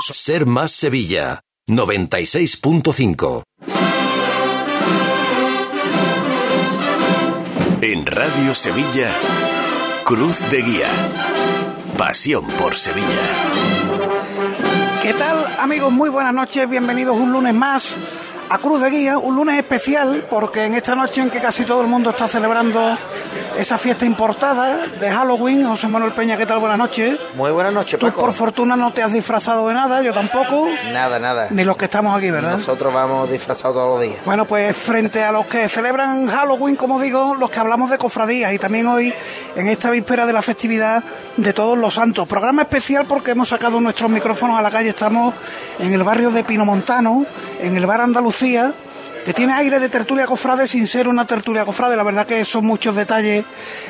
Ser más Sevilla. 96.5. En Radio Sevilla, Cruz de Guía. Pasión por Sevilla. ¿Qué tal amigos? Muy buenas noches, bienvenidos un lunes más a Cruz de Guía, un lunes especial porque en esta noche en que casi todo el mundo está celebrando esa fiesta importada de Halloween. José Manuel Peña, ¿qué tal? Buenas noches. Muy buenas noches, Tú por fortuna no te has disfrazado de nada, yo tampoco. Nada, nada. Ni los que estamos aquí, ¿verdad? Nosotros vamos disfrazados todos los días. Bueno, pues frente a los que celebran Halloween, como digo, los que hablamos de cofradías y también hoy en esta víspera de la festividad de Todos los Santos. Programa especial porque hemos sacado nuestros micrófonos a la calle, estamos en el barrio de Pinomontano, en el bar Que tiene aire de tertulia cofrade sin ser una tertulia cofrade. La verdad que son muchos detalles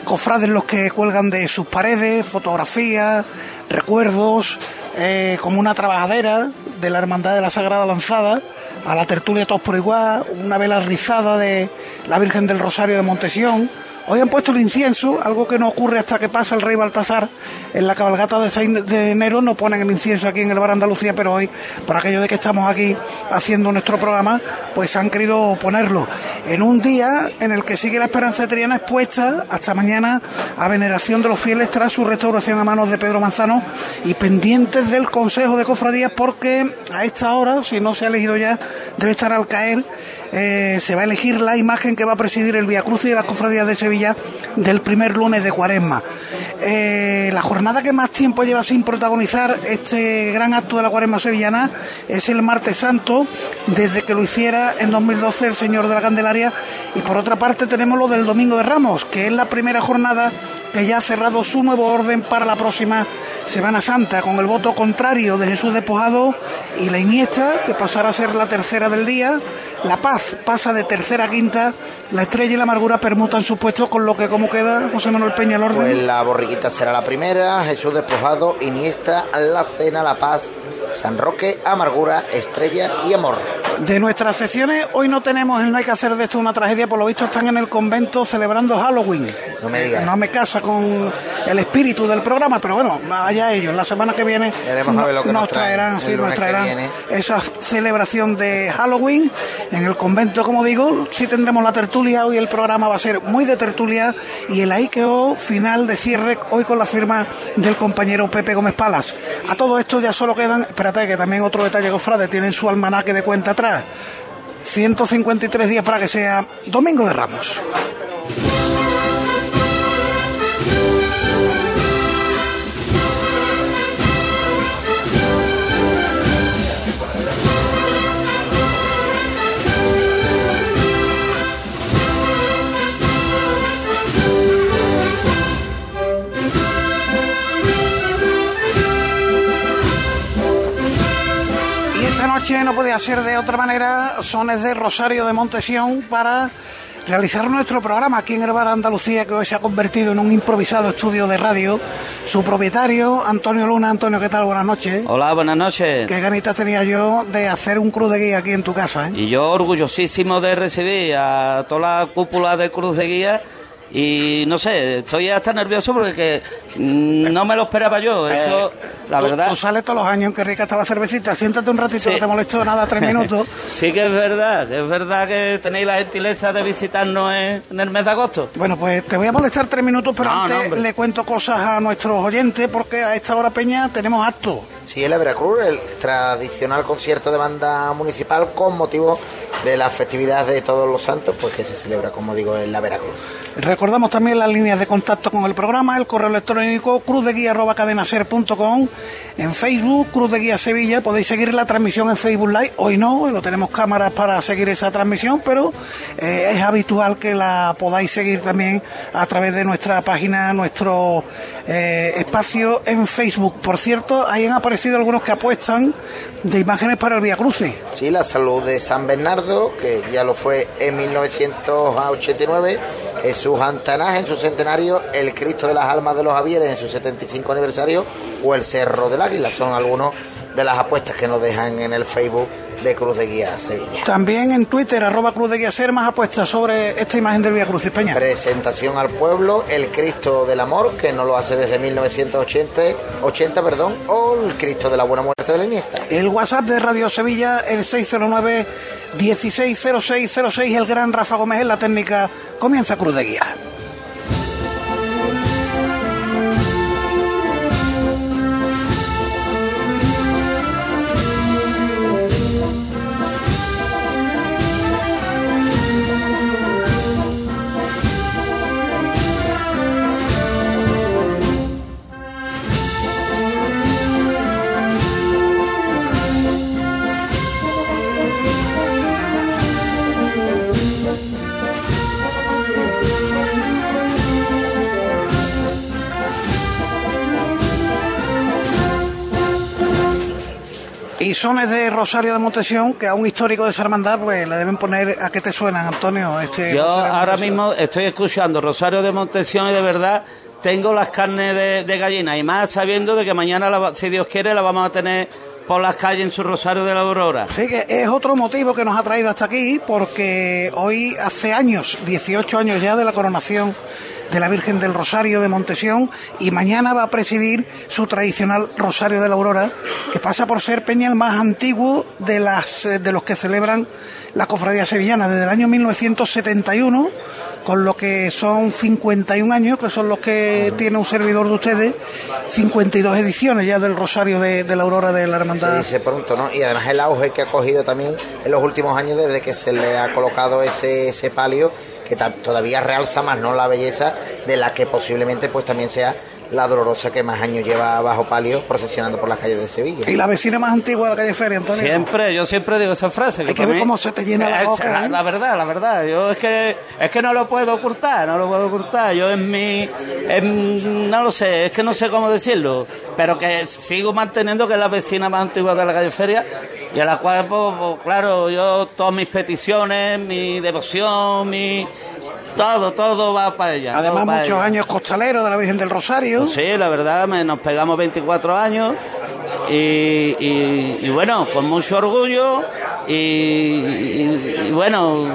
cofrades los que cuelgan de sus paredes, fotografías, recuerdos, eh, como una trabajadera de la Hermandad de la Sagrada Lanzada, a la tertulia todos por igual, una vela rizada de la Virgen del Rosario de Montesión Hoy han puesto el incienso, algo que no ocurre hasta que pasa el rey Baltasar en la cabalgata de 6 de enero. No ponen el incienso aquí en el Bar Andalucía, pero hoy, por aquello de que estamos aquí haciendo nuestro programa, pues han querido ponerlo en un día en el que sigue la esperanza de Triana expuesta hasta mañana a veneración de los fieles tras su restauración a manos de Pedro Manzano y pendientes del Consejo de Cofradías porque a esta hora, si no se ha elegido ya, debe estar al caer, eh, se va a elegir la imagen que va a presidir el Via Cruz y de las Cofradías de Sevilla del primer lunes de Cuaresma. Eh, la jornada que más tiempo lleva sin protagonizar este gran acto de la Cuaresma sevillana es el martes santo, desde que lo hiciera en 2012 el Señor de la Candelaria. Y por otra parte tenemos lo del Domingo de Ramos, que es la primera jornada que ya ha cerrado su nuevo orden para la próxima Semana Santa, con el voto contrario de Jesús Despojado y la Iniesta, que pasará a ser la tercera del día. La Paz pasa de tercera a quinta, la Estrella y la Amargura permutan su puesto con lo que cómo queda José Manuel Peña el orden. Pues la borriquita será la primera, Jesús despojado, Iniesta, La Cena, La Paz, San Roque, Amargura, Estrella y Amor. De nuestras secciones, hoy no tenemos el No hay que hacer de esto una tragedia, por lo visto están en el convento celebrando Halloween. No me digas. No me casa con el espíritu del programa, pero bueno, allá ellos. La semana que viene nos, traerán, sí, nos traerán esa celebración de Halloween en el convento, como digo. Sí tendremos la tertulia, hoy el programa va a ser muy de tertulia y el Aikeo final de cierre hoy con la firma del compañero Pepe Gómez Palas. A todo esto ya solo quedan, que también otro detalle, Gofrade, tienen su almanaque de cuenta atrás 153 días para que sea Domingo de Ramos. No podía ser de otra manera, sones de Rosario de Montesión para realizar nuestro programa aquí en el Bar Andalucía, que hoy se ha convertido en un improvisado estudio de radio. Su propietario, Antonio Luna. Antonio, ¿qué tal? Buenas noches. Hola, buenas noches. Qué ganitas tenía yo de hacer un cruz de guía aquí en tu casa. ¿eh? Y yo orgullosísimo de recibir a toda la cúpula de cruz de guía y no sé, estoy hasta nervioso porque mm, no me lo esperaba yo. Esto, eh, la verdad. Tú sales todos los años, que rica está la cervecita. Siéntate un ratito, no te molesto nada, tres minutos. sí que es verdad, es verdad que tenéis la gentileza de visitarnos en, el mes de agosto. Bueno, pues te voy a molestar tres minutos, pero antes le cuento cosas a nuestros oyentes porque a esta hora, Peña, tenemos acto. Sí, el Veracruz, el tradicional concierto de banda municipal con motivo de la festividad de Todos los Santos, pues que se celebra, como digo, en la Veracruz. Recordamos también las líneas de contacto con el programa, el correo electrónico cruzdeguía.cadenaser.com, en Facebook, Cruz de Guía Sevilla, podéis seguir la transmisión en Facebook Live, hoy no, no tenemos cámaras para seguir esa transmisión, pero eh, es habitual que la podáis seguir también a través de nuestra página, nuestro eh, espacio en Facebook. Por cierto, ahí han aparecido algunos que apuestan de imágenes para el Vía Cruce. Sí, la salud de San Bernardo, que ya lo fue en 1989, Jesús Antanás en su centenario, el Cristo de las Almas de los Javieres en su 75 aniversario o el Cerro del Águila. Son algunos de las apuestas que nos dejan en el Facebook de Cruz de Guía Sevilla. También en Twitter, arroba Cruz de Guía Ser, más apuestas sobre esta imagen del Vía Cruz Peña. Presentación al pueblo, el Cristo del Amor, que no lo hace desde 1980, 80, perdón, o el Cristo de la Buena Muerte de la Iniesta. El WhatsApp de Radio Sevilla, el 609 160606, el gran Rafa Gómez en la técnica, comienza Cruz de Guía. Y sones de Rosario de Montesión que a un histórico de esa hermandad pues le deben poner a qué te suenan, Antonio. Este Yo ahora mismo estoy escuchando Rosario de Montesión y de verdad tengo las carnes de, de gallina y más sabiendo de que mañana, la si Dios quiere, la vamos a tener por las calles en su Rosario de la Aurora. Así que es otro motivo que nos ha traído hasta aquí, porque hoy hace años, 18 años ya de la coronación de la Virgen del Rosario de Montesión, y mañana va a presidir su tradicional Rosario de la Aurora, que pasa por ser Peña el más antiguo de, las, eh, de los que celebran la cofradía sevillana desde el año 1971, con lo que son 51 años, que son los que tiene un servidor de ustedes, 52 ediciones ya del Rosario de, la Aurora de la Se Hermandad. dice pronto, ¿no? Y además el auge que ha cogido también en los últimos años desde que se le ha colocado ese, ese palio que todavía realza más no la belleza de la que posiblemente pues también sea la dolorosa que más años lleva bajo palio procesionando por las calles de Sevilla. Y la vecina más antigua de la calle Feria, Antonio. Siempre, yo siempre digo esa frase. Hay que ver mí- cómo se te llena la boca, La, ¿eh? la verdad, la verdad. Yo es que es que no lo puedo ocultar, no lo puedo ocultar. Yo en mi, en- no lo sé, es que no sé cómo decirlo, pero que sigo manteniendo que es la vecina más antigua de la calle Feria y a la cual, pues, pues, claro, yo todas mis peticiones, mi devoción, mi todo, todo va para ella. Además, para muchos ella. años costaleros de la Virgen del Rosario. Pues sí, la verdad, me- nos pegamos 24 años y, y- y bueno, con mucho orgullo y bueno,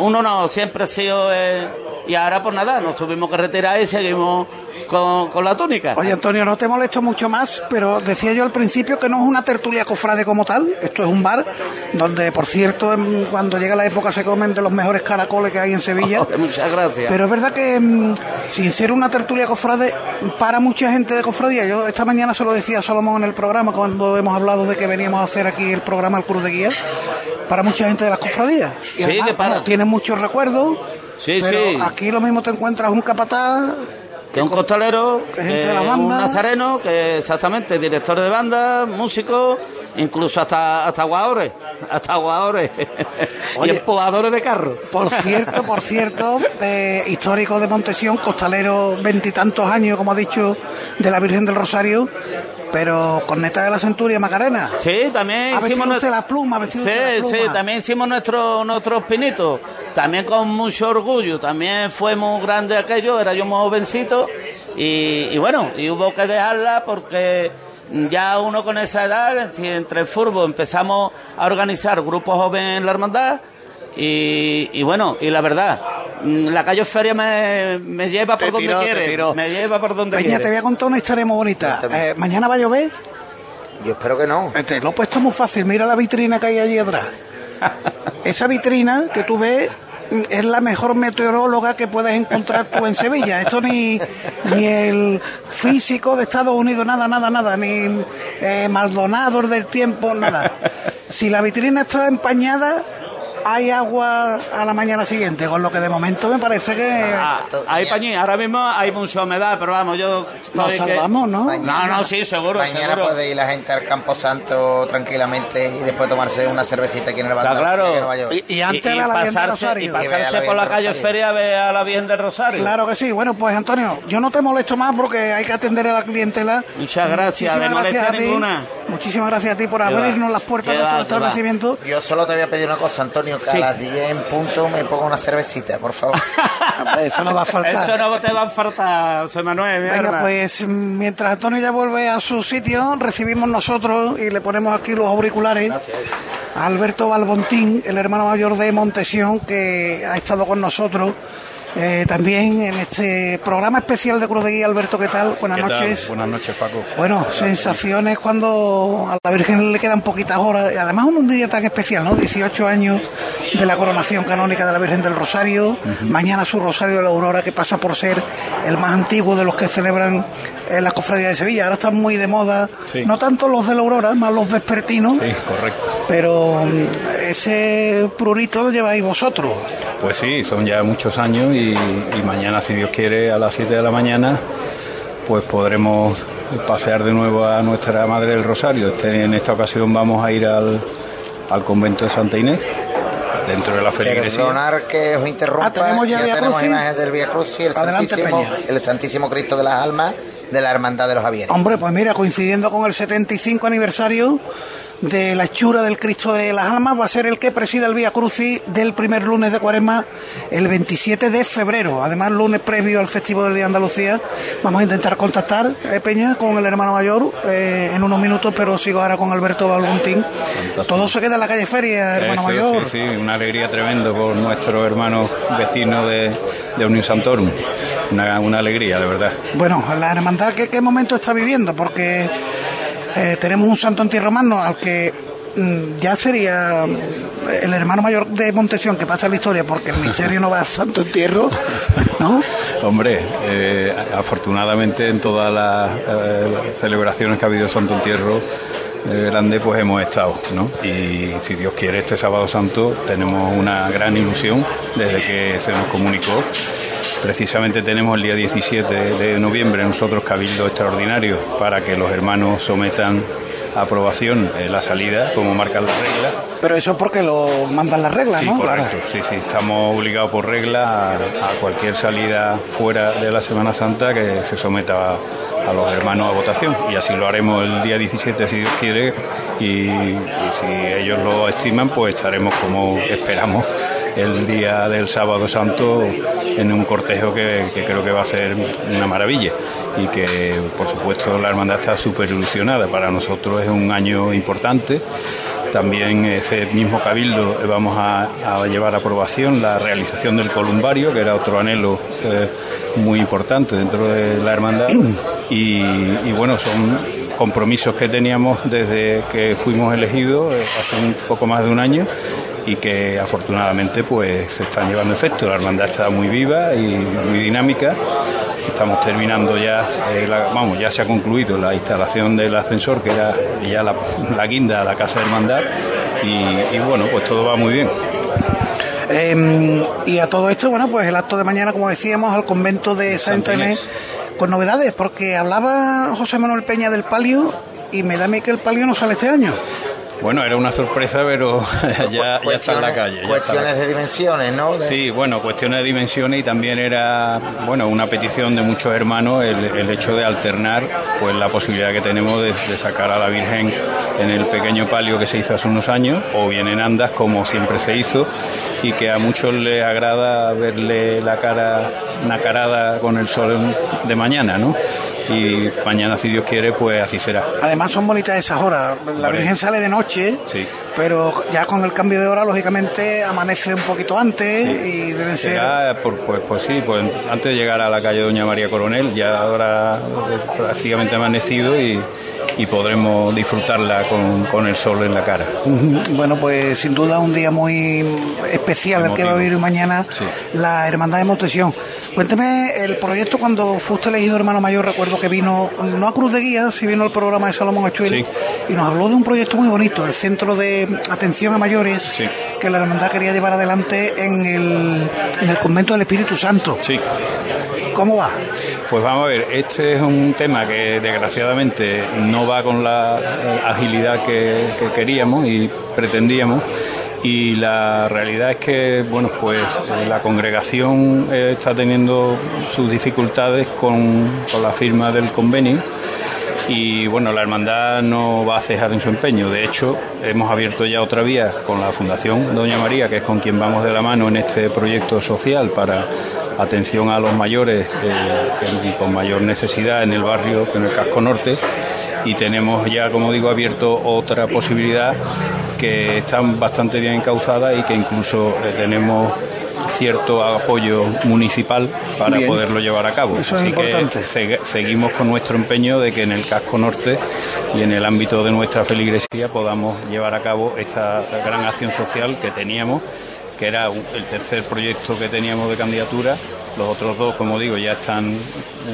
uno no siempre ha sido... eh, y ahora pues nada, nos tuvimos que retirar y seguimos con, con la túnica. Oye, Antonio, no te molesto mucho más, pero decía yo al principio que no es una tertulia cofrade como tal. Esto es un bar donde, por cierto, cuando llega la época se comen de los mejores caracoles que hay en Sevilla. Muchas gracias. Pero es verdad que mm, sin ser una tertulia cofrade, para mucha gente de cofradía, yo esta mañana se lo decía a Salomón en el programa cuando hemos hablado de que veníamos a hacer aquí el programa El Cruz de Guía, para mucha gente de las cofradías. Y Sí, además, que para- bueno, tienen muchos recuerdos, Sí, pero sí. aquí lo mismo te encuentras un capataz, que un costalero, que un nazareno, que exactamente, director de banda, músico, incluso hasta hasta guaores, hasta guaores y Oye. empujadores de carro. Por cierto, por cierto, eh, histórico de Montesión, costalero veintitantos años, como ha dicho, de la Virgen del Rosario, pero con neta de la Centuria Macarena. Sí, también Ha hicimos nuestro- ha vestido Sí, sí, también hicimos nuestro, nuestros pinitos, también con mucho orgullo, también fue muy grande aquello, era yo muy jovencito y, y bueno, y hubo que dejarla porque ya uno con esa edad, si entre el fútbol empezamos a organizar grupos jóvenes en la hermandad y, y bueno, y la verdad, mm, la calle Feria me, me lleva por Te donde tiró, te quiere, me lleva por donde Peña, te quiere. voy a contar una historia muy bonita. Eh, Mañana va a llover. Yo espero que no. Eh, Te lo he puesto muy fácil. Mira la vitrina que hay allí atrás. Esa vitrina que tú ves es la mejor meteoróloga que puedes encontrar tú en Sevilla. Esto ni, ni el físico de Estados Unidos, nada, nada, nada. Ni eh, Maldonado del tiempo, nada. Si la vitrina está empañada, hay agua a la mañana siguiente. Con lo que de momento me parece que Ah, hay pañí, ahora mismo hay mucha humedad, pero vamos, yo nos que- salvamos, ¿no? No, no, sí, seguro, Mañana seguro. puede ir la gente al Campo Santo tranquilamente y después tomarse una cervecita aquí en el Banco claro. de Nueva York. Y, y antes y, de la pasarse, y. Y pasarse por la calle. Feria a ver a la Virgen del Rosario. Claro que sí. Bueno, pues Antonio, yo no te molesto más porque hay que atender a la clientela. Muchas gracias, de molestia a ti. ninguna. Muchísimas gracias a ti por abrirnos las puertas de va. establecimiento. Yo solo te voy a pedir una cosa, Antonio, Que a las 10 en punto me pongo una cervecita, por favor. eso no va a faltar. Eso no te va a faltar, José Manuel. Venga, pues mientras Antonio ya vuelve a su sitio, recibimos nosotros y le ponemos aquí los auriculares a Alberto Balbontín, el hermano mayor de Montesión, que ha estado con nosotros eh, también en este programa especial de Cruz de Guía. Alberto, ¿qué tal? Buenas noches. Buenas noches, Paco. Bueno, sensaciones cuando a la Virgen le quedan poquitas horas, y además un día tan especial, ¿no? 18 años de la coronación canónica de la Virgen del Rosario, mañana su Rosario de la Aurora, que pasa por ser el más antiguo de los que celebran en la Cofradía de Sevilla. Ahora están muy de moda, no tanto los de la Aurora, más los vespertinos. Sí, correcto. Pero mm, ese prurito lo lleváis vosotros. Pues sí, son ya muchos años y, mañana, si Dios quiere, a las 7 de la mañana, pues podremos pasear de nuevo a nuestra Madre del Rosario. Este, en esta ocasión vamos a ir al, convento de Santa Inés, dentro de la feligresía. Perdonar que os interrumpa, ah, ¿tenemos ya, tenemos imágenes del Via Cruz y el Santísimo, el Santísimo Cristo de las Almas de la Hermandad de los Javieres. Hombre, pues mira, coincidiendo con el 75 aniversario de la hechura del Cristo de las Almas va a ser el que presida el Vía Crucis del primer lunes de Cuaresma, el 27 de febrero. Además, lunes previo al Festivo del Día de Andalucía, vamos a intentar contactar, eh, Peña, con el hermano mayor eh, en unos minutos, pero sigo ahora con Alberto Balbuntín. Todo se queda en la calle Feria, hermano mayor. Sí, sí, una alegría tremenda por nuestro hermano vecino de, de Unión Santorum. Una, una, alegría, de verdad. Bueno, la hermandad, ¿qué, qué momento está viviendo? Porque eh, tenemos un santo antirromano al que mm, ya sería el hermano mayor de Montesión que pasa la historia porque el misterio no va al santo entierro, ¿no? Hombre, eh, afortunadamente en todas las eh, celebraciones que ha habido el Santo Entierro grande pues hemos estado, ¿no? Y si Dios quiere este sábado santo tenemos una gran ilusión desde que se nos comunicó Precisamente tenemos el día 17 de noviembre nosotros cabildo extraordinario para que los hermanos sometan a aprobación eh, la salida como marcan las reglas. Pero eso es porque lo mandan las reglas, sí, Correcto. Sí, sí, estamos obligados por regla a, cualquier salida fuera de la Semana Santa que se someta a, los hermanos a votación y así lo haremos el día 17 si Dios quiere y, y si ellos lo estiman pues estaremos como esperamos el día del sábado santo en un cortejo que, creo que va a ser una maravilla y que por supuesto la hermandad está súper ilusionada. Para nosotros es un año importante. También ese mismo cabildo vamos a, llevar a aprobación la realización del columbario, que era otro anhelo eh, muy importante dentro de la hermandad. Y, bueno, son compromisos que teníamos desde que fuimos elegidos eh, hace un poco más de un año y que afortunadamente pues se están llevando efecto. La hermandad está muy viva y muy dinámica. Estamos terminando ya, eh, vamos, ya se ha concluido la instalación del ascensor, que era ya la, guinda a la casa de hermandad, y, bueno, pues todo va muy bien. Em, y a todo esto, bueno, pues el acto de mañana, como decíamos, al convento de Santa Inés, con novedades, porque hablaba José Manuel Peña del palio y me da a mí que el palio no sale este año. Bueno, era una sorpresa, pero ya, está en la calle. Cuestiones de dimensiones, ¿no? Sí, bueno, cuestiones de dimensiones y también era, bueno, una petición de muchos hermanos el, hecho de alternar, pues la posibilidad que tenemos de, sacar a la Virgen en el pequeño palio que se hizo hace unos años, o bien en andas, como siempre se hizo, y que a muchos les agrada verle la cara nacarada con el sol de mañana, ¿no? Y mañana, si Dios quiere, pues así será. Además son bonitas esas horas. La Virgen sale de noche, sí. pero ya con el cambio de hora, lógicamente, amanece un poquito antes y deben ser... Por, pues, pues sí, pues antes de llegar a la calle Doña María Coronel, ya ahora prácticamente amanecido y y podremos disfrutarla con, el sol en la cara. Bueno, pues sin duda un día muy especial el que va a vivir mañana la Hermandad de Montesión. Cuénteme el proyecto cuando fuiste elegido hermano mayor, recuerdo que vino, no a Cruz de Guía, si vino al programa de Salomón Achuel, y nos habló de un proyecto muy bonito, el Centro de Atención a Mayores, que la Hermandad quería llevar adelante en el, en el Convento del Espíritu Santo. Sí. ¿Cómo va? Pues vamos a ver, este es un tema que desgraciadamente no va con la eh, agilidad que, queríamos y pretendíamos y la realidad es que bueno pues la congregación eh, está teniendo sus dificultades con, con la firma del convenio Y bueno, la hermandad no va a cejar en su empeño. De hecho, hemos abierto ya otra vía con la Fundación Doña María, que es con quien vamos de la mano en este proyecto social para atención a los mayores eh, con mayor necesidad en el barrio, en el casco norte. Y tenemos ya, como digo, abierto otra posibilidad que está bastante bien encauzada y que incluso tenemos cierto apoyo municipal para poderlo llevar a cabo. Eso es importante. seguimos con nuestro empeño de que en el casco norte y en el ámbito de nuestra feligresía podamos llevar a cabo esta gran acción social que teníamos, que era el tercer proyecto que teníamos de candidatura. Los otros dos, como digo, ya están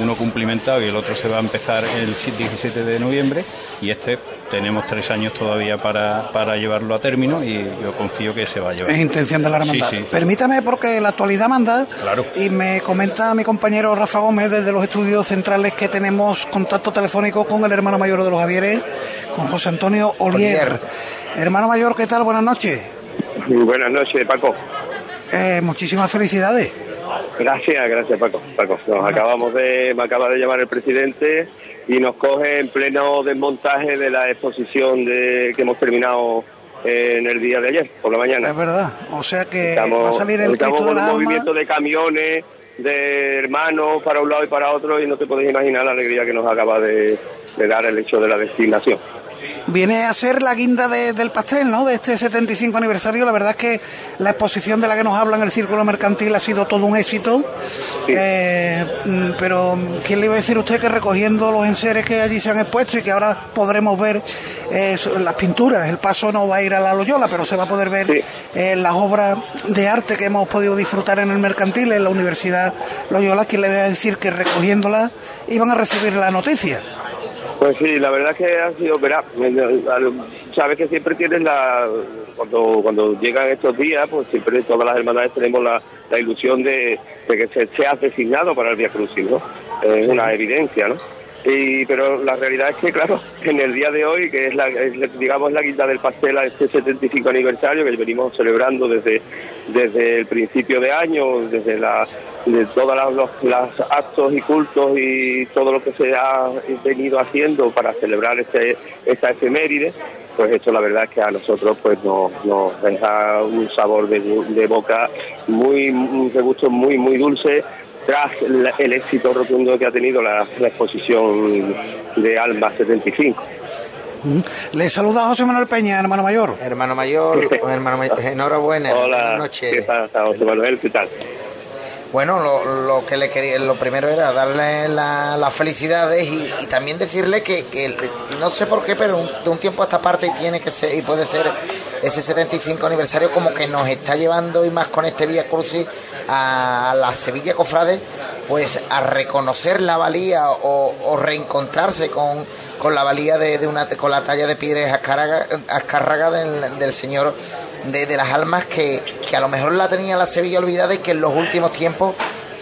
uno cumplimentado y el otro se va a empezar el 17 de noviembre y este tenemos tres años todavía para, para llevarlo a término y yo confío que se va a llevar. Es intención de la hermandad. Sí, sí. Permítame, porque la actualidad manda, Claro. y me comenta mi compañero Rafa Gómez desde los estudios centrales que tenemos contacto telefónico con el hermano mayor de los Javieres, con José Antonio Olier. Hermano mayor, ¿qué tal? Buenas noches. Buenas noches, Paco. Eh, muchísimas felicidades. Gracias, gracias, Paco. Paco, nos acabamos de, me acaba de llamar el presidente y nos coge en pleno desmontaje de la exposición de que hemos terminado eh, en el día de ayer, por la mañana. Es verdad. O sea que Estamos, va a salir el Cristo de con un la alma. movimiento de camiones, de hermanos para un lado y para otro y no te podéis imaginar la alegría que nos acaba de, de dar el hecho de la designación. Viene a ser la guinda de- del pastel, ¿no? De este 75 aniversario. La verdad es que la exposición de la que nos habla en el Círculo Mercantil ha sido todo un éxito. Eh, mm, pero, ¿quién le iba a decir a usted que recogiendo los enseres que allí se han expuesto y que ahora podremos ver eh, las pinturas? El paso no va a ir a la Loyola, pero se va a poder ver Sí. eh, las obras de arte que hemos podido disfrutar en el Mercantil, en la Universidad Loyola. ¿Quién le va a decir que recogiéndolas iban a recibir la noticia? Pues sí, la verdad es que ha sido, verá, sabes que siempre tienes la, cuando cuando llegan estos días, pues siempre todas las hermandades tenemos la, la ilusión de, de que se seas designado para el Via Crucis, ¿no? Es una evidencia, ¿no? Y, pero la realidad es que, claro, en el día de hoy, que es, la, es, digamos, la guinda del pastel a este 75 aniversario que venimos celebrando desde, desde el principio de año, desde la, de todos los, actos y cultos y todo lo que se ha venido haciendo para celebrar este, esta efeméride, pues esto la verdad es que a nosotros pues nos, nos deja un sabor de, de boca muy, un gusto muy, muy dulce tras la- el éxito rotundo que ha tenido la, la exposición de Alma 75. Le saluda José Manuel Peña, hermano mayor. Hermano mayor, hermano mayor, enhorabuena. Buenas Hola, ¿qué noches. tal, José Manuel? ¿Qué tal? Bueno, lo, lo que le quería, lo primero era darle la- las felicidades y, y también decirle que, que no sé por qué, pero un- de un tiempo a esta parte tiene que ser y puede ser ese 75 aniversario como que nos está llevando y más con este Vía Crucis a la Sevilla Cofrade, pues a reconocer la valía o, o reencontrarse con, con la valía de, de una con la talla de Azcárraga, Azcárraga del, del señor de, de las almas que, que a lo mejor la tenía la Sevilla olvidada y que en los últimos tiempos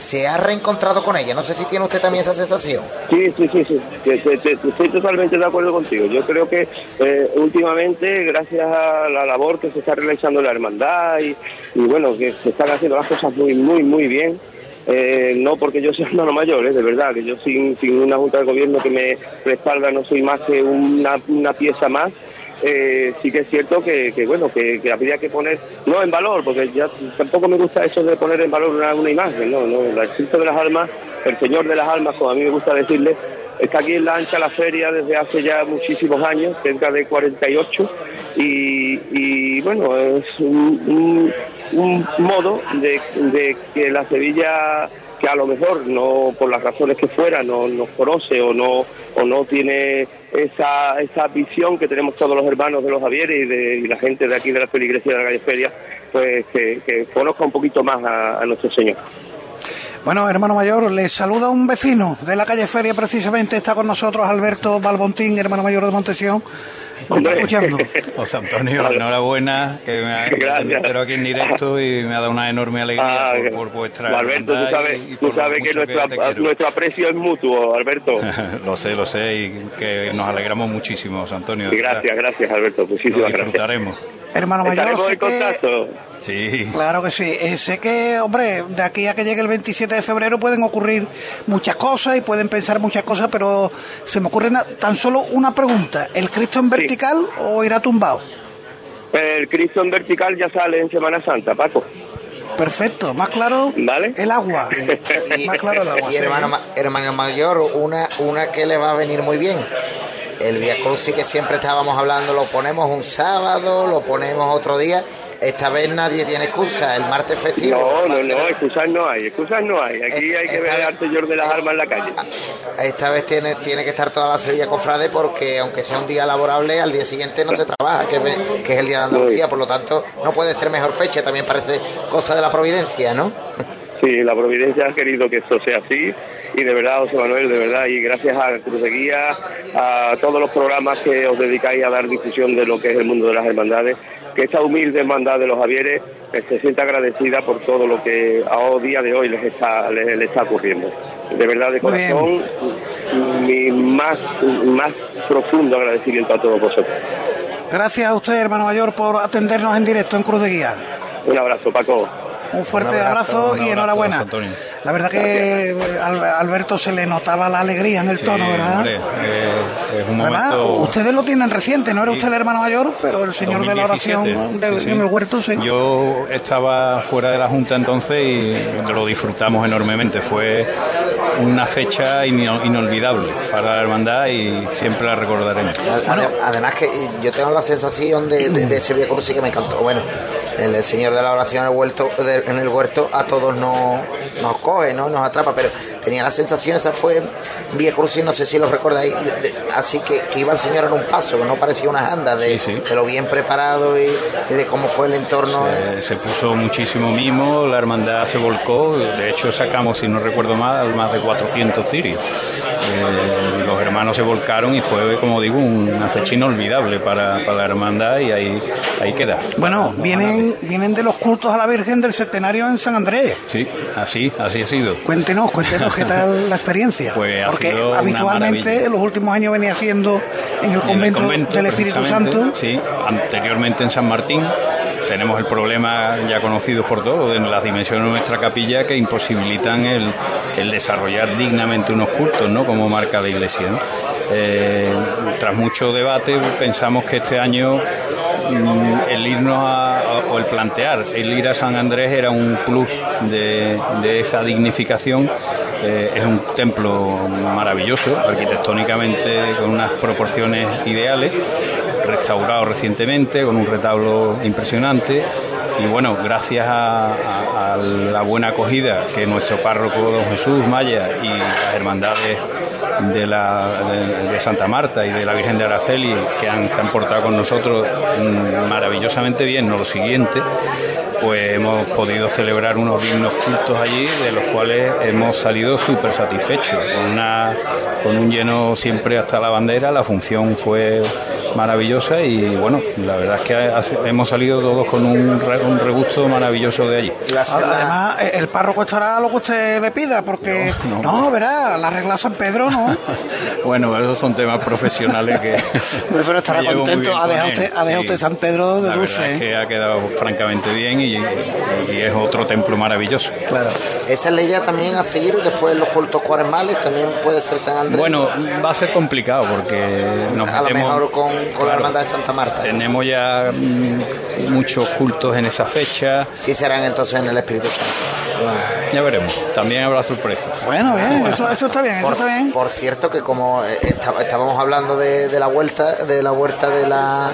se ha reencontrado con ella. No sé si tiene usted también esa sensación. Sí, sí, sí, sí. Estoy totalmente de acuerdo contigo. Yo creo que eh, últimamente, gracias a la labor que se está realizando en la hermandad y, y bueno, que se están haciendo las cosas muy, muy, muy bien. eh, no porque yo sea hermano mayor, eh, de verdad, que yo sin, sin una junta de gobierno que me respalda no soy más que una, una pieza más. Eh, sí que es cierto que, que, bueno que, que habría que poner no en valor porque ya tampoco me gusta eso de poner en valor una, imagen no no el Cristo de las almas el Señor de las almas como a mí me gusta decirle está aquí en la ancha la feria desde hace ya muchísimos años cerca de 48 y, y bueno es un, un- modo de que la Sevilla que a lo mejor no por las razones que fuera no nos conoce o no o no tiene esa, esa visión que tenemos todos los hermanos de los Javieres y, de, la gente de aquí de la feligresía de la calle Feria pues que, conozca un poquito más a, a nuestro Señor Bueno, hermano mayor, le saluda un vecino de la calle Feria, precisamente está con nosotros Alberto Balbontín, hermano mayor de Montesión. Lo está escuchando. José Antonio, enhorabuena, que me ha Gracias. pero aquí en directo y me ha dado una enorme alegría Ah, por, por vuestra Alberto, tú sabes, y- y tú sabes que, te quiero. nuestro aprecio es mutuo, Alberto. lo sé, lo sé y que nos alegramos muchísimo, José Antonio. Gracias, verdad. gracias, Alberto. Muchísimas gracias. disfrutaremos. Hermano mayor, sé en que, contacto. Sí. claro que sí. Eh, sé que, hombre, de aquí a que llegue el 27 de febrero pueden ocurrir muchas cosas y pueden pensar muchas cosas, pero se me ocurre tan solo una pregunta. ¿El Cristo en vertical o irá tumbado? El Cristo en vertical ya sale en Semana Santa, Paco. Perfecto, más claro Vale. el agua. Y, más claro el agua. y sí. hermano, ma- hermano mayor, una, una que le va a venir muy bien. El Via Crucis que siempre estábamos hablando, lo ponemos un sábado, lo ponemos otro día. Esta vez nadie tiene excusa, el martes festivo. No, no, no, excusas no hay, excusas no hay. Aquí Esta- hay que ver al Señor de las Armas en la calle. Esta vez tiene, tiene que estar toda la Sevilla Cofrade porque aunque sea un día laborable, al día siguiente no se trabaja, que es, ve- que es el Día de Andalucía, por lo tanto no puede ser mejor fecha, también parece cosa de la providencia, ¿no? Sí, la providencia ha querido que esto sea así y de verdad, José Manuel, de verdad, y gracias a Cruz de Guía, a todos los programas que os dedicáis a dar difusión de lo que es el mundo de las hermandades, que esta humilde hermandad de los Javieres se sienta agradecida por todo lo que a día de hoy les está, les, les está ocurriendo. De verdad, de corazón, mi más, más profundo agradecimiento a todos vosotros. Gracias a usted, hermano mayor, por atendernos en directo en Cruz de Guía. Un abrazo, Paco. Un fuerte Un abrazo, y abrazo, enhorabuena. Antonio. La verdad que eh, Al- Alberto se le notaba la alegría en el Sí, tono, ¿verdad? hombre, eh, es un Además, momento... ustedes lo tienen reciente, no era usted el hermano mayor, pero el señor de la oración 2017, de- sí, sí. en el huerto, sí. Yo estaba fuera de la Junta entonces y lo disfrutamos enormemente. Fue una fecha ino- inolvidable para la hermandad y siempre la recordaremos. Ade- Además que yo tengo la sensación de, de, de ese Via Crucis que me encantó. Bueno, el, Señor de la Oración en el huerto, de- en el huerto a todos nos, nos coge, ¿no? Nos atrapa, pero tenía la sensación, esa fue Via Crucis, no sé si lo recordáis, de- de- así que, que iba el Señor en un paso, que no parecía unas andas, de, Sí, sí. de lo bien preparado y, y de cómo fue el entorno. Eh, se puso muchísimo mimo, la hermandad se volcó, de hecho sacamos, si no recuerdo mal, más de 400 cirios. Eh, los hermanos se volcaron y fue, como digo, una fecha inolvidable para, para la hermandad y ahí, ahí queda. Bueno, vienen, vienen de los cultos a la Virgen del Centenario en San Andrés. Sí, así, así ha sido. Cuéntenos, cuéntenos qué tal la experiencia. Pues ha Porque sido habitualmente en los últimos años venía siendo en el Y en el convento, del Espíritu Santo. Sí, anteriormente en San Martín. Tenemos el problema ya conocido por todos de las dimensiones de nuestra capilla que imposibilitan el, desarrollar dignamente unos cultos, ¿no? Como marca la Iglesia. Eh, tras mucho debate pensamos que este año mm, el irnos a, o el plantear el ir a San Andrés era un plus de, de esa dignificación. Eh, es un templo maravilloso, arquitectónicamente con unas proporciones ideales, restaurado recientemente, con un retablo impresionante. Y bueno, gracias a, la buena acogida que nuestro párroco don Jesús Maya y las hermandades de, la, de, de Santa Marta y de la Virgen de Araceli que han, se han portado con nosotros mm, maravillosamente bien, no lo siguiente, pues hemos podido celebrar unos dignos cultos allí, de los cuales hemos salido súper satisfechos, con, una, con un lleno siempre hasta la bandera, la función fue maravillosa y bueno, la verdad es que ha- hemos salido todos con un, re- un regusto maravilloso de allí. Además, el párroco estará lo que usted le pida, porque No, no, no. verá, la regla San Pedro, ¿no? Bueno, esos son temas profesionales que... Pero estará contento, ha dejado usted, ha dejado sí. usted San Pedro de La dulce. es ¿eh? que ha quedado francamente bien y, y es otro templo maravilloso. Claro. Esa es la idea también a seguir después los cultos cuaresmales, también puede ser San Andrés. Bueno, va a ser complicado porque nos a lo metemos- mejor con, con la Claro, hermandad de Santa Marta. Tenemos ya mm, muchos cultos en esa fecha. Sí serán entonces en el Espíritu Santo. Ya veremos. También habrá sorpresas. Bueno, bien, eso, eso está bien, eso Por, está bien. por cierto que como eh, está- estábamos hablando de, de la vuelta, de la vuelta de la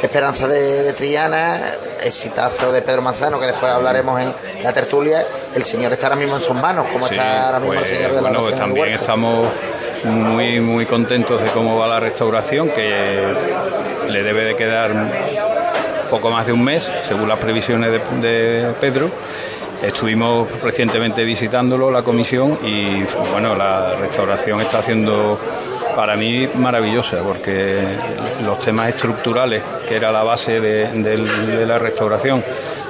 Esperanza de, de Triana, exitazo de Pedro Manzano, que después hablaremos en la tertulia, el Señor está ahora mismo en sus manos, como Sí, está ahora mismo pues, el Señor de la bueno, el también estamos muy muy contentos de cómo va la restauración, que le debe de quedar poco más de un mes, según las previsiones de, de Pedro. Estuvimos recientemente visitándolo, la comisión, y bueno, la restauración está haciendo para mí maravillosa, porque los temas estructurales, que era la base de, de la restauración,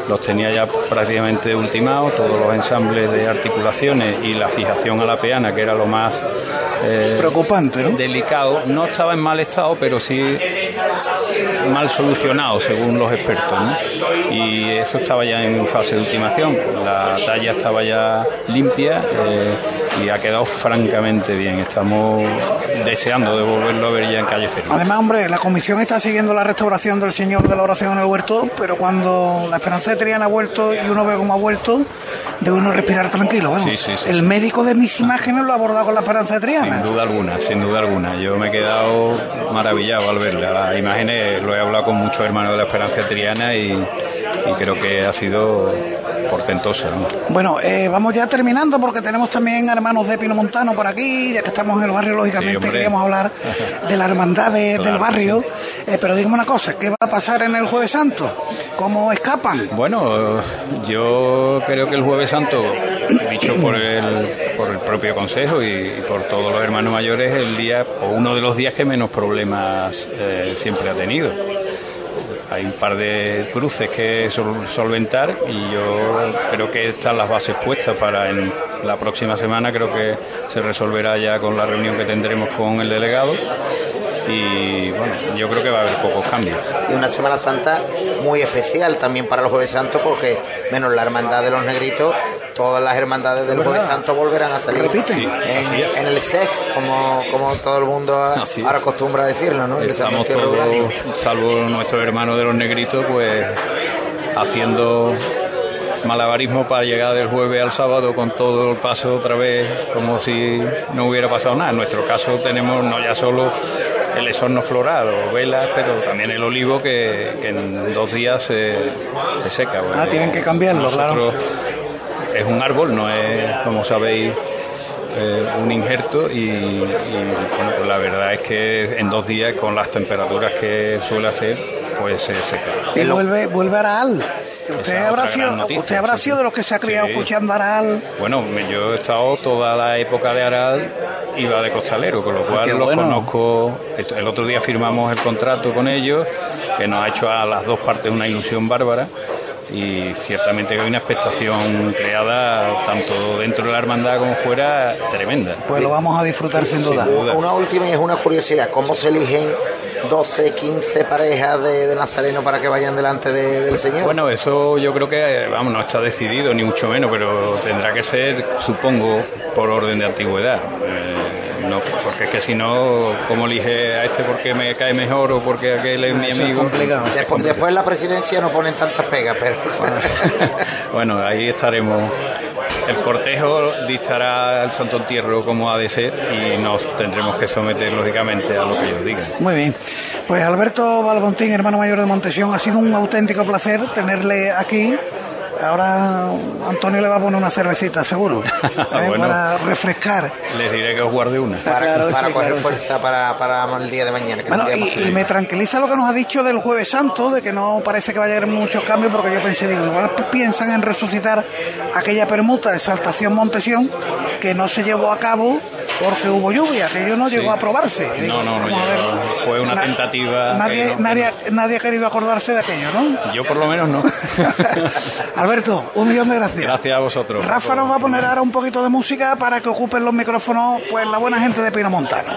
los tenía ya prácticamente ultimados, todos los ensambles de articulaciones y la fijación a la peana, que era lo más eh, preocupante, delicado. No estaba en mal estado, pero sí mal solucionado, según los expertos. Y eso estaba ya en fase de ultimación. La talla estaba ya limpia. Eh, y ha quedado francamente bien. Estamos deseando de volverlo a ver ya en calle Feliz. Además, hombre, la comisión está siguiendo la restauración del Señor de la Oración en el Huerto, pero cuando la Esperanza de Triana ha vuelto y uno ve cómo ha vuelto, debe uno respirar tranquilo. el médico de mis imágenes lo ha abordado con la Esperanza de Triana. Sin duda alguna, sin duda alguna. Yo me he quedado maravillado al verla. Las imágenes lo he hablado con muchos hermanos de la Esperanza de Triana y, y creo que ha sido portentosa. Bueno, eh, vamos ya terminando porque tenemos también hermanos de Pino Montano por aquí, ya que estamos en el barrio, lógicamente queríamos hablar de la hermandad del barrio. Eh, pero dígame una cosa, ¿qué va a pasar en el Jueves Santo? ¿Cómo escapan? Bueno, yo creo que el Jueves Santo, dicho por el, por el propio Consejo y, por todos los hermanos mayores, el día o uno de los días que menos problemas eh, siempre ha tenido hay un par de cruces que solventar y yo creo que están las bases puestas para en la próxima semana, creo que se resolverá ya con la reunión que tendremos con el delegado y bueno, yo creo que va a haber pocos cambios. Y una Semana Santa muy especial también para los Jueves Santos porque menos la Hermandad de los Negritos todas las hermandades del Jueves Santo volverán a salir en, el SEC, como, como todo el mundo ahora acostumbra a decirlo, ¿no? Estamos todos, salvo nuestros hermanos de los negritos, pues haciendo malabarismo para llegar del jueves al sábado con todo el paso otra vez como si no hubiera pasado nada. En nuestro caso tenemos no ya solo el esorno floral o velas, pero también el olivo que, en dos días se, seca. ah, tienen que cambiarlo, claro es un árbol, no es, como sabéis, eh, un injerto y, bueno, pues la verdad es que en dos días con las temperaturas que suele hacer pues se seca. Y vuelve, vuelve a Aral. Usted habrá, sido, usted habrá sido de los que se ha criado escuchando Aral. Bueno, yo he estado toda la época de Aral, iba de costalero, con lo ah, cual los conozco. El otro día firmamos el contrato con ellos, que nos ha hecho a las dos partes una ilusión bárbara y ciertamente hay una expectación creada tanto dentro de la hermandad como fuera tremenda. Pues lo vamos a disfrutar sin duda. Una última y es una curiosidad, ¿cómo se eligen 12, 15 parejas de, Nazareno para que vayan delante del Señor? Bueno, eso yo creo que, vamos, no está decidido ni mucho menos, pero tendrá que ser, supongo, por orden de antigüedad. Eh, no, porque es que si no, ¿cómo elige a este porque me cae mejor o porque aquel es mi amigo? Después, después en la presidencia no ponen tantas pegas, pero... bueno, ahí estaremos. El cortejo dictará el Santo Entierro como ha de ser y nos tendremos que someter lógicamente a lo que ellos digan. Muy bien. Pues Alberto Balbontín, hermano mayor de Montesión, ha sido un auténtico placer tenerle aquí Ahora Antonio le va a poner una cervecita, seguro, ¿eh? para refrescar. Les diré que os guarde una. Para, para coger fuerza para, para, el día de mañana. y, me tranquiliza lo que nos ha dicho del Jueves Santo, de que no parece que vaya a haber muchos cambios, porque yo pensé, digo, igual piensan en resucitar aquella permuta de Saltación Montesión que no se llevó a cabo porque hubo lluvia, que yo no llegó a aprobarse. No, no, no, fue una tentativa. Nadie, nadie, nadie, ha querido acordarse de aquello, ¿no? Yo por lo menos no. Alberto, un millón de gracias. Gracias a vosotros. Rafa nos va a poner ahora un poquito de música para que ocupen los micrófonos pues la buena gente de Pino Montano.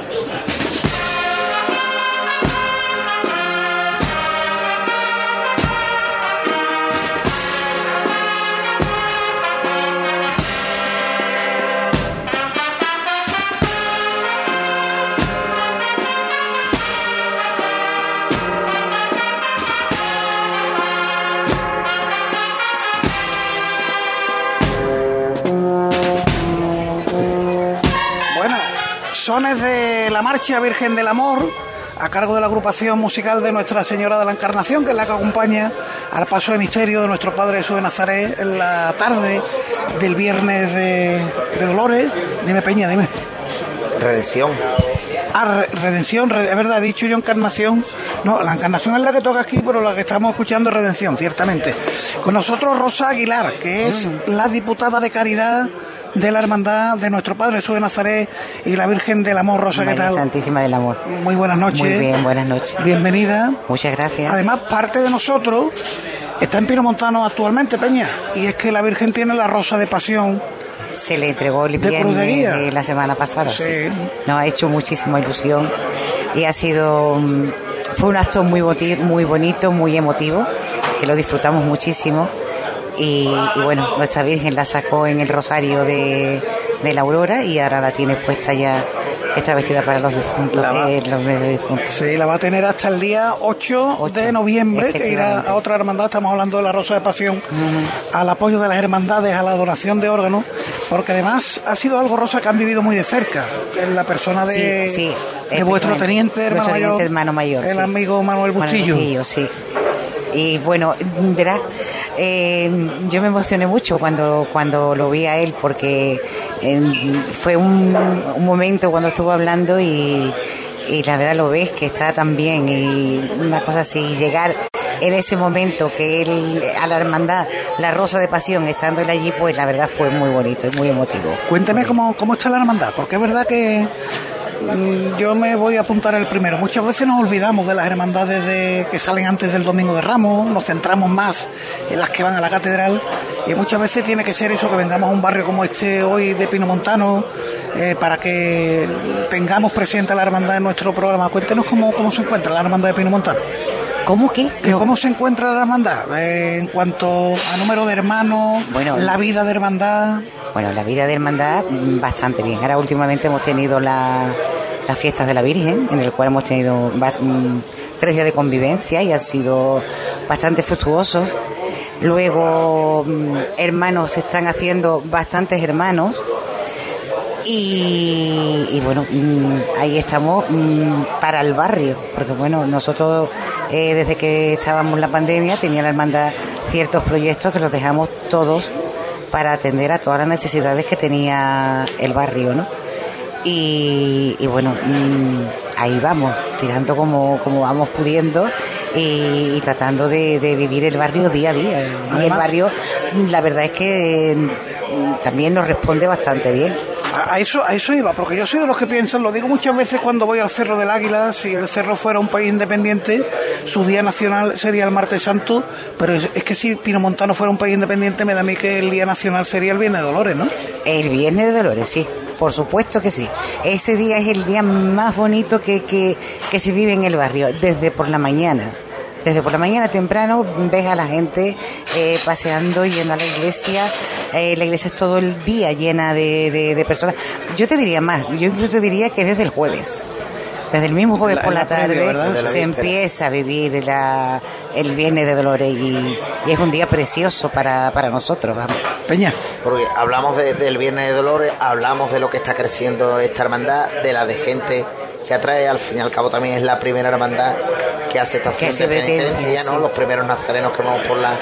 Sones de la Marcha Virgen del Amor, a cargo de la agrupación musical de Nuestra Señora de la Encarnación, que es la que acompaña al paso de misterio de nuestro Padre Jesús de Nazaret en la tarde del viernes de, Dolores. Dime, Peña, dime. Redención. Ah, redención, es verdad, he dicho yo encarnación. No, la encarnación es la que toca aquí, pero la que estamos escuchando es redención, ciertamente. Con nosotros Rosa Aguilar, que es mm. la diputada de Caridad de la hermandad de nuestro Padre Jesús de Nazaret y la Virgen del Amor, Rosa, ¿qué María tal? Santísima del Amor. Muy buenas noches. Muy bien, buenas noches. Bienvenida. Muchas gracias. Además, parte de nosotros está en Pino Montano actualmente, Peña, y es que la Virgen tiene la rosa de pasión. Se le entregó el de viernes de la semana pasada. Sí. sí. Nos ha hecho muchísima ilusión y ha sido. mm, Fue un acto muy, muy bonito, muy emotivo, que lo disfrutamos muchísimo. Y, y bueno, nuestra Virgen la sacó en el rosario de, de la Aurora y ahora la tiene puesta ya, está vestida para los difuntos, va- eh, los difuntos. Sí, la va a tener hasta el día 8, Ocho, de noviembre, que irá a otra hermandad, estamos hablando de la Rosa de Pasión, al apoyo de las hermandades, a la donación de órganos, porque además ha sido algo, Rosa, que han vivido muy de cerca, en la persona de, Sí, sí, de vuestro teniente, hermano Nuestro teniente mayor, hermano mayor, el sí. amigo Manuel Manuel Bustillo. Bustillo, sí. Y bueno, verá, eh, yo me emocioné mucho cuando, cuando lo vi a él porque eh, fue un, momento cuando estuvo hablando y, la verdad lo ves que está tan bien y una cosa así, llegar en ese momento que él, a la hermandad, la rosa de pasión, estando él allí, pues la verdad fue muy bonito y muy emotivo. Cuénteme cómo, cómo está la hermandad, porque es verdad que yo me voy a apuntar el primero. Muchas veces nos olvidamos de las hermandades de, que salen antes del Domingo de Ramos, nos centramos más en las que van a la catedral y muchas veces tiene que ser eso, que vengamos a un barrio como este hoy de Pino Montano eh, para que tengamos presente a la hermandad en nuestro programa. Cuéntenos cómo, cómo se encuentra la hermandad de Pino Montano. ¿Cómo que? ¿Y ¿Cómo se encuentra la hermandad eh, en cuanto a número de hermanos, Bueno, la vida de hermandad? Bueno, la vida de hermandad mm, bastante bien. Ahora últimamente hemos tenido la- las fiestas de la Virgen, en el cual hemos tenido mm, tres días de convivencia y han sido bastante fructuosos. Luego, mm, hermanos, se están haciendo bastantes hermanos. Y, y bueno, mm, ahí estamos mm, para el barrio, porque bueno, nosotros eh, desde que estábamos en la pandemia tenía la hermandad ciertos proyectos que los dejamos todos para atender a todas las necesidades que tenía el barrio, ¿no? Y, y bueno, mm, ahí vamos, tirando como, como vamos pudiendo y, y tratando de, de vivir el barrio día a día. y el barrio, la verdad es que también nos responde bastante bien. A eso, a eso iba, porque yo soy de los que piensan, lo digo muchas veces cuando voy al Cerro del Águila, si el Cerro fuera un país independiente, su día nacional sería el martes santo, pero es, que si Pino Montano fuera un país independiente, me da a mí que el día nacional sería el Viernes de Dolores, ¿no? El Viernes de Dolores, sí, por supuesto que sí. Ese día es el día más bonito que, que, que se vive en el barrio, desde por la mañana. Desde por la mañana temprano ves a la gente eh, paseando, yendo a la iglesia. Eh, la iglesia es todo el día llena de, de- de personas. Yo te diría más, yo incluso te diría que desde el jueves. Desde el mismo jueves La- por la tarde se empieza a vivir la- el Viernes de Dolores y, y es un día precioso para, para nosotros. Vamos. Peña, Porque hablamos de- del Viernes de Dolores, hablamos de lo que está creciendo esta hermandad, de la de gente que atrae, al fin y al cabo también es la primera hermandad que hace estación Que ¿no? Los primeros nazarenos que vamos por la,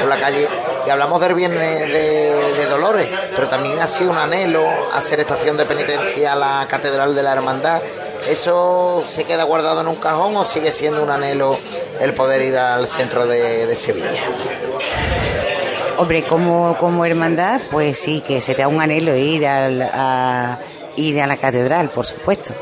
por la calle. Y hablamos del Viernes de, de Dolores, pero también ha sido un anhelo hacer estación de penitencia a la Catedral de la Hermandad. ¿Eso se queda guardado en un cajón o sigue siendo un anhelo el poder ir al centro de, de Sevilla? Hombre, como, como hermandad, pues sí, que será un anhelo ir al- a, ir a la catedral, por supuesto.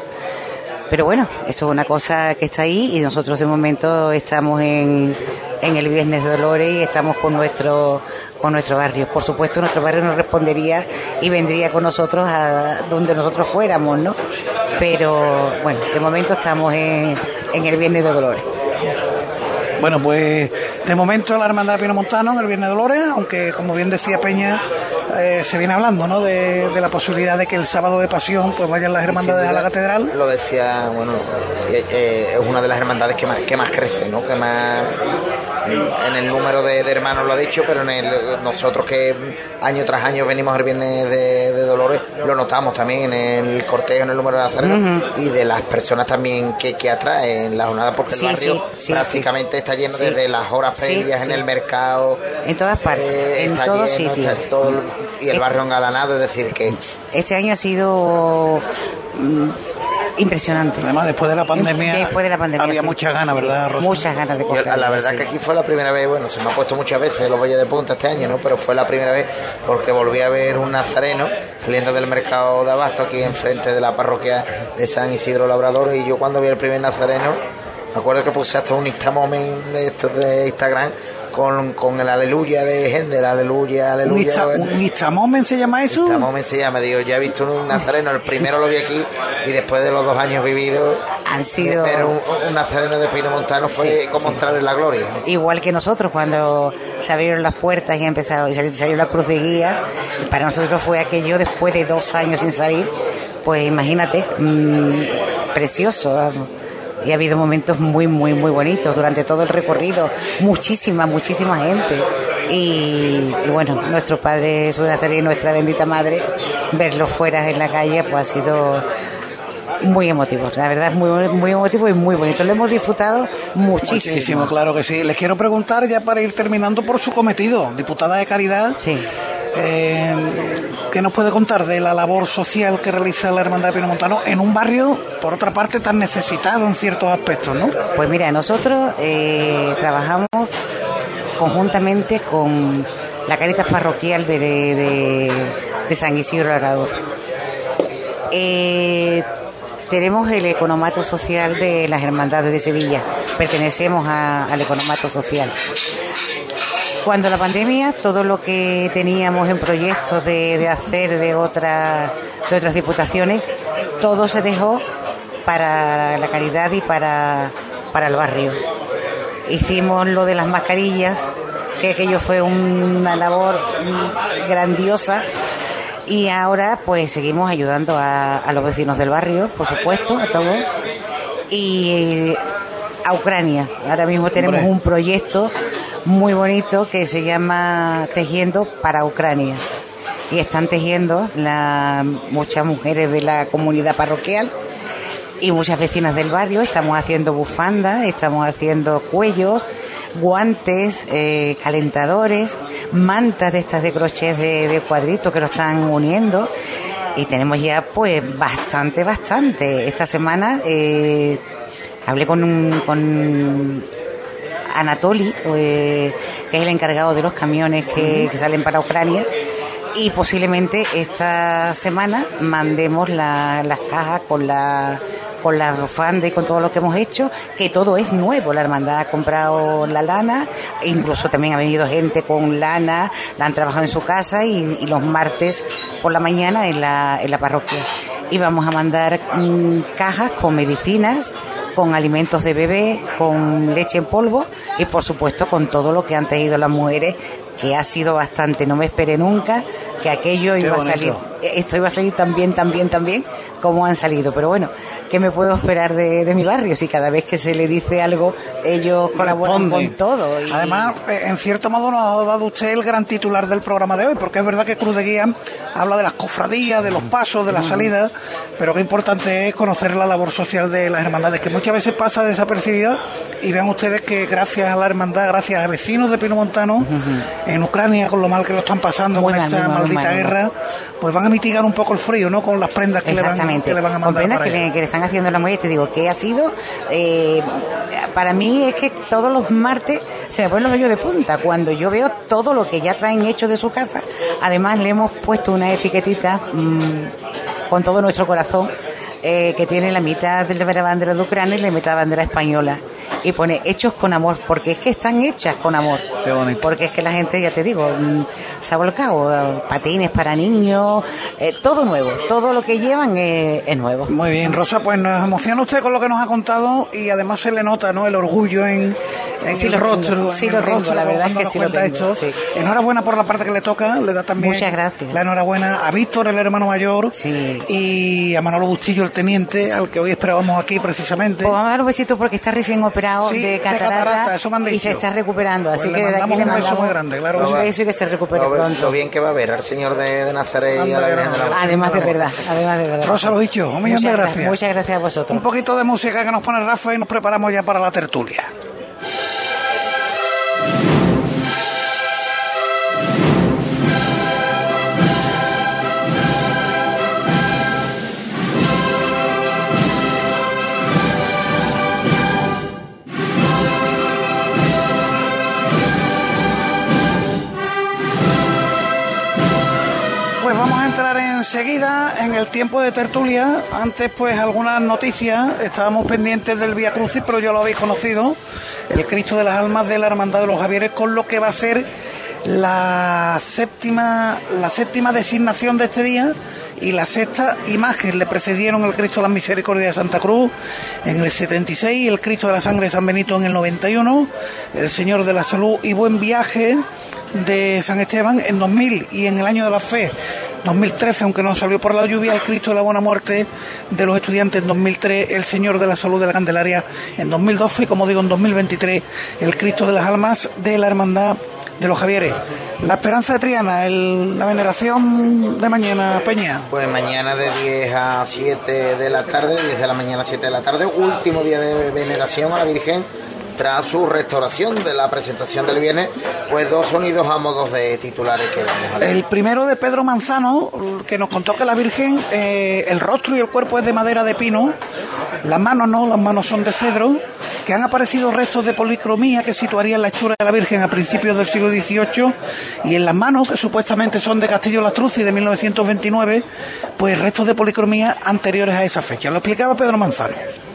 Pero bueno, eso es una cosa que está ahí y nosotros de momento estamos en, en el Viernes de Dolores y estamos con nuestro, con nuestro barrio. Por supuesto, nuestro barrio nos respondería y vendría con nosotros a donde nosotros fuéramos, ¿no? Pero bueno, de momento estamos en, en el Viernes de Dolores. Bueno, pues de momento la Hermandad Pino Montano en el Viernes de Dolores, aunque como bien decía Peña, eh, se viene hablando ¿no? de, de la posibilidad de que el sábado de pasión pues vayan las hermandades a la catedral. Lo decía, bueno, eh, es una de las hermandades que más, que más crece, ¿no? Que más en el número de, de hermanos lo ha dicho, pero en el, nosotros que año tras año venimos el viernes de, de Dolores, lo notamos también en el cortejo, en el número de nazarenos y de las personas también que, que atraen la jornada, porque Sí, el barrio sí, sí, prácticamente está lleno desde las horas previas en el mercado. En todas partes, eh, en está todos lleno, todo el- y el barrio engalanado, es decir, que Este año ha sido mm, impresionante. Además, después de la pandemia, Después de la pandemia, había sí. muchas ganas, ¿verdad, Rosa? Muchas ganas de cofradía. la verdad sí. que aquí fue la primera vez, bueno, se me ha puesto muchas veces los bollos de punta este año, ¿no? Pero fue la primera vez porque volví a ver un nazareno saliendo del mercado de Abasto aquí enfrente de la parroquia de San Isidro Labrador y yo cuando vi el primer nazareno, me acuerdo que puse hasta un instamomen de estos de Instagram con, con el aleluya de Hendel, aleluya, ¿Un, aleluya. Un Instamomen se llama eso? Instamomen se llama, digo, ya he visto un nazareno, el primero lo vi aquí y después de los dos años vividos, Han sido- ver un, un nazareno de Pino Montano fue Sí, como sí. entrar en la gloria. Igual que nosotros, cuando se abrieron las puertas y empezaron y salió, salió la cruz de guía, para nosotros fue aquello después de dos años sin salir, pues imagínate, mm, precioso. vamos. Y ha habido momentos muy, muy, muy bonitos durante todo el recorrido, muchísima, muchísima gente. Y, y bueno, nuestro Padre Jesús y nuestra bendita Madre, verlos fuera en la calle, pues ha sido muy emotivo. La verdad es muy, muy emotivo y muy bonito. Lo hemos disfrutado muchísimo. Muchísimo, claro que sí. Les quiero preguntar ya para ir terminando por su cometido, diputada de Caridad. Sí. Eh, ¿Qué nos puede contar de la labor social que realiza la Hermandad de Pino Montano en un barrio, por otra parte, tan necesitado en ciertos aspectos, ¿no? Pues mira, nosotros eh, trabajamos conjuntamente con la Caritas Parroquial de, de- San Isidro Labrador. Eh, tenemos el economato social de las hermandades de Sevilla, pertenecemos al economato social. Cuando la pandemia, todo lo que teníamos en proyectos de, de hacer de otras, de otras diputaciones, todo se dejó para la caridad y para, para el barrio. Hicimos lo de las mascarillas, que aquello fue una labor grandiosa. Y ahora pues seguimos ayudando a, a los vecinos del barrio, por supuesto, a todos. Y a Ucrania. Ahora mismo tenemos Hombre. un proyecto muy bonito que se llama Tejiendo para Ucrania. Y están tejiendo la- muchas mujeres de la comunidad parroquial y muchas vecinas del barrio. Estamos haciendo bufandas, estamos haciendo cuellos, guantes, eh, calentadores, mantas de estas de crochet de, de cuadritos que lo están uniendo. Y tenemos ya pues bastante, bastante. Esta semana eh, hablé con un... Con Anatoly, eh, que es el encargado de los camiones que, que salen para Ucrania. Y posiblemente esta semana mandemos la- las cajas con la con la bufanda y con todo lo que hemos hecho, que todo es nuevo. La hermandad ha comprado la lana, incluso también ha venido gente con lana, la han trabajado en su casa y, y los martes por la mañana en la, en la parroquia. Y vamos a mandar mm, cajas con medicinas, con alimentos de bebé, con leche en polvo y por supuesto con todo lo que han traído las mujeres, que ha sido bastante. No me esperé nunca que aquello iba a salir. Esto iba a salir tan bien, tan bien, tan bien como han salido. Pero bueno, ¿qué me puedo esperar de, de mi barrio? Si cada vez que se le dice algo, ellos colaboran Responden. con todo. y- Además, eh, en cierto modo nos ha dado usted el gran titular del programa de hoy, porque es verdad que Cruz de Guía habla de las cofradías, de los pasos, de las salidas, pero qué importante es conocer la labor social de las hermandades, que muchas veces pasa desapercibida, y vean ustedes que gracias a la hermandad, gracias a vecinos de Pino Montano, en Ucrania, con lo mal que lo están pasando con esta mal. guerra, pues van a mitigar un poco el frío, ¿no? Con las prendas que, le van, que le van a Con mandar prendas que allá. le, que le están haciendo la mujer, te digo, que ha sido, eh, para mí es que todos los martes se me ponen los vellos de punta. Cuando yo veo todo lo que ya traen hecho de su casa, además le hemos puesto una etiquetita mm, con todo nuestro corazón. eh, que tiene la mitad de la bandera de Ucrania y la mitad de la bandera española. Y pone hechos con amor, porque es que están hechas con amor. Qué bonito. Porque es que la gente, ya te digo, mm, se ha volcado. eh, Patines para niños, eh, todo nuevo. Todo lo que llevan eh, es nuevo. Muy bien, Rosa, pues nos emociona usted con lo que nos ha contado y además se le nota ¿no? el orgullo en, en Sí el lo tengo, rostro. sí en lo el tengo, rostro la verdad es que sí lo tengo, esto. sí. Enhorabuena por la parte que le toca, le da también Muchas gracias. la enhorabuena a Víctor, el hermano mayor, Sí. y a Manolo Bustillo, el teniente, al que hoy esperábamos aquí precisamente. Pues vamos a dar un besito porque está recién operado Sí, de de catarata, catarata, eso me han y dicho. se está recuperando. Pues así le que de aquí mandamos le un beso mandamos muy grande, claro un sí. beso y que se recupere Lo, pronto. lo bien que va a ver al señor de, de Nazaret y a la Virgen de la. Además de verdad, además de verdad. Rosa, lo dicho, un millón muchas de gra- gracias. Muchas gracias a vosotros. Un poquito de música que nos pone Rafa y nos preparamos ya para la tertulia. Enseguida en el tiempo de tertulia. Antes, pues, algunas noticias. Estábamos pendientes del Vía Crucis, pero ya lo habéis conocido. El Cristo de las Almas de la Hermandad de los Javieres, con lo que va a ser la séptima, la séptima designación de este día y la sexta imagen. Le precedieron el Cristo de la Misericordia de Santa Cruz en el 76, el Cristo de la Sangre de San Benito en el 91, el Señor de la Salud y Buen Viaje de San Esteban en 2000 y en el año de la fe 2013, aunque no salió por la lluvia, el Cristo de la Buena Muerte de los estudiantes en 2003, el Señor de la Salud de la Candelaria en 2012 y, como digo, en 2023, el Cristo de las Almas de la Hermandad de los Javieres. La Esperanza de Triana, la veneración de mañana, Peña. Pues mañana de 10 a 7 de la tarde, 10 de la mañana a 7 de la tarde, último día de veneración a la Virgen tras su restauración de la presentación del viernes, pues dos sonidos a modos de titulares que vamos a leer. El primero de Pedro Manzano, que nos contó que la Virgen, eh, el rostro y el cuerpo es de madera de pino, las manos no, las manos son de cedro, que han aparecido restos de policromía que situarían la hechura de la Virgen a principios del siglo XVIII, y en las manos, que supuestamente son de Castillo Lastruzzi de 1929, pues restos de policromía anteriores a esa fecha. Lo explicaba Pedro Manzano.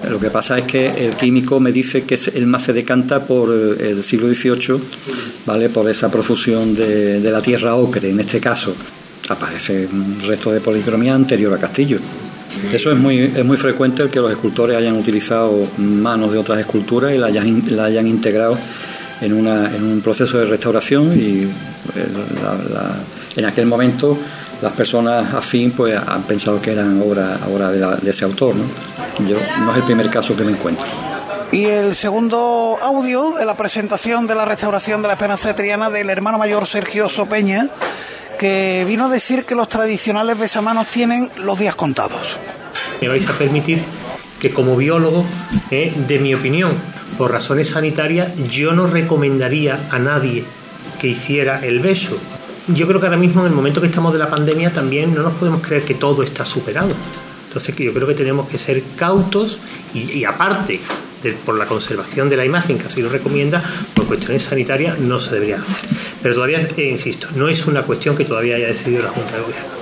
Lo que pasa es que el químico me dice que él más se decanta por eh, el siglo XVIII, ¿vale? por esa profusión de, la tierra ocre, en este caso. Aparece un resto de policromía anterior a Castillo. Eso es muy, es muy frecuente el que los escultores hayan utilizado manos de otras esculturas y la hayan, la hayan integrado en, una, en un proceso de restauración y eh, en aquel momento las personas afín pues han pensado que eran obra, obra de, la- de ese autor. ¿no? Yo, no es el primer caso que me encuentro. Y el segundo audio de la presentación de la restauración de la Esperanza de Triana del hermano mayor Sergio Sopeña, que vino a decir que los tradicionales besamanos tienen los días contados. Me vais a permitir que como biólogo, eh, de mi opinión, por razones sanitarias, yo no recomendaría a nadie que hiciera el beso. Yo creo que ahora mismo, en el momento que estamos de la pandemia, también no nos podemos creer que todo está superado. Entonces, yo creo que tenemos que ser cautos y, y aparte, de- por la conservación de la imagen, que así lo recomienda, por cuestiones sanitarias no se debería hacer. Pero todavía, eh, insisto, no es una cuestión que todavía haya decidido la Junta de Gobierno.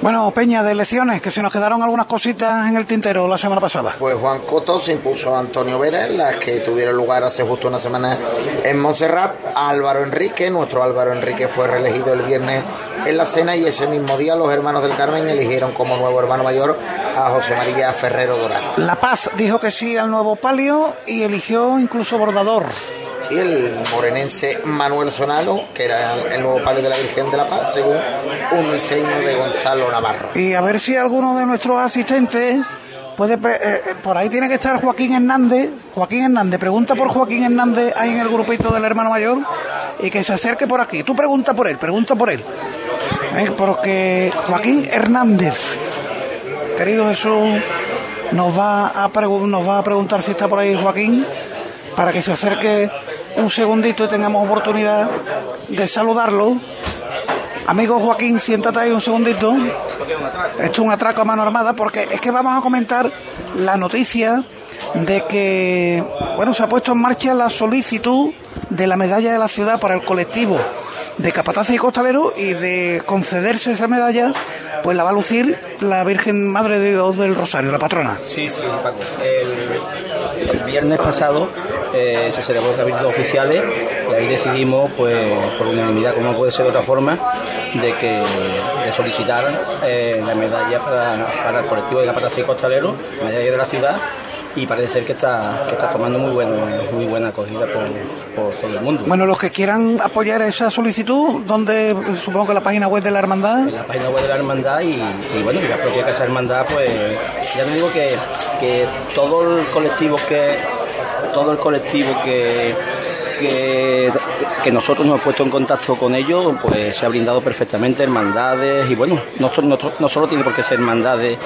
Bueno, Peña, de elecciones, que se nos quedaron algunas cositas en el tintero la semana pasada. Pues Juan Coto se impuso a Antonio Vera en las que tuvieron lugar hace justo una semana en Montserrat. Álvaro Enrique, nuestro Álvaro Enrique fue reelegido el viernes en la cena y ese mismo día los hermanos del Carmen eligieron como nuevo hermano mayor a José María Ferrero Dorado. La Paz dijo que sí al nuevo palio y eligió incluso bordador. Sí, el morenense Manuel Sonalo, que era el nuevo palio de la Virgen de la Paz, según un diseño de Gonzalo Navarro. Y a ver si alguno de nuestros asistentes puede... eh, eh, por ahí tiene que estar Joaquín Hernández. Joaquín Hernández, pregunta por Joaquín Hernández ahí en el grupito del hermano mayor y que se acerque por aquí. Tú pregunta por él, pregunta por él. Eh, Porque Joaquín Hernández, querido Jesús, nos va a preguntar si está por ahí Joaquín para que se acerque un segundito y tengamos oportunidad de saludarlo. Amigo Joaquín, siéntate ahí un segundito. Esto es un atraco a mano armada porque es que vamos a comentar la noticia de que, bueno, se ha puesto en marcha la solicitud de la medalla de la ciudad para el colectivo de capataces y costaleros y de concederse esa medalla, pues la va a lucir la Virgen Madre de Dios del Rosario, la patrona. Sí, sí, el viernes pasado eh, se celebró los cabildos oficiales y ahí decidimos, pues, por unanimidad, como no puede ser de otra forma, de que de solicitar eh, la medalla para, para el colectivo de capataz y costalero, medalla de la ciudad, y parece ser que está, que está tomando muy buena, muy buena acogida por, por todo el mundo. Bueno, los que quieran apoyar esa solicitud, donde supongo que la página web de la hermandad. en la página web de la hermandad y, y bueno, y la propia Casa Hermandad, pues ya te digo que, que todo el colectivo que todo el colectivo que, que, nosotros nos hemos puesto en contacto con ellos, pues se ha brindado perfectamente hermandades y bueno, no solo tiene por qué ser hermandades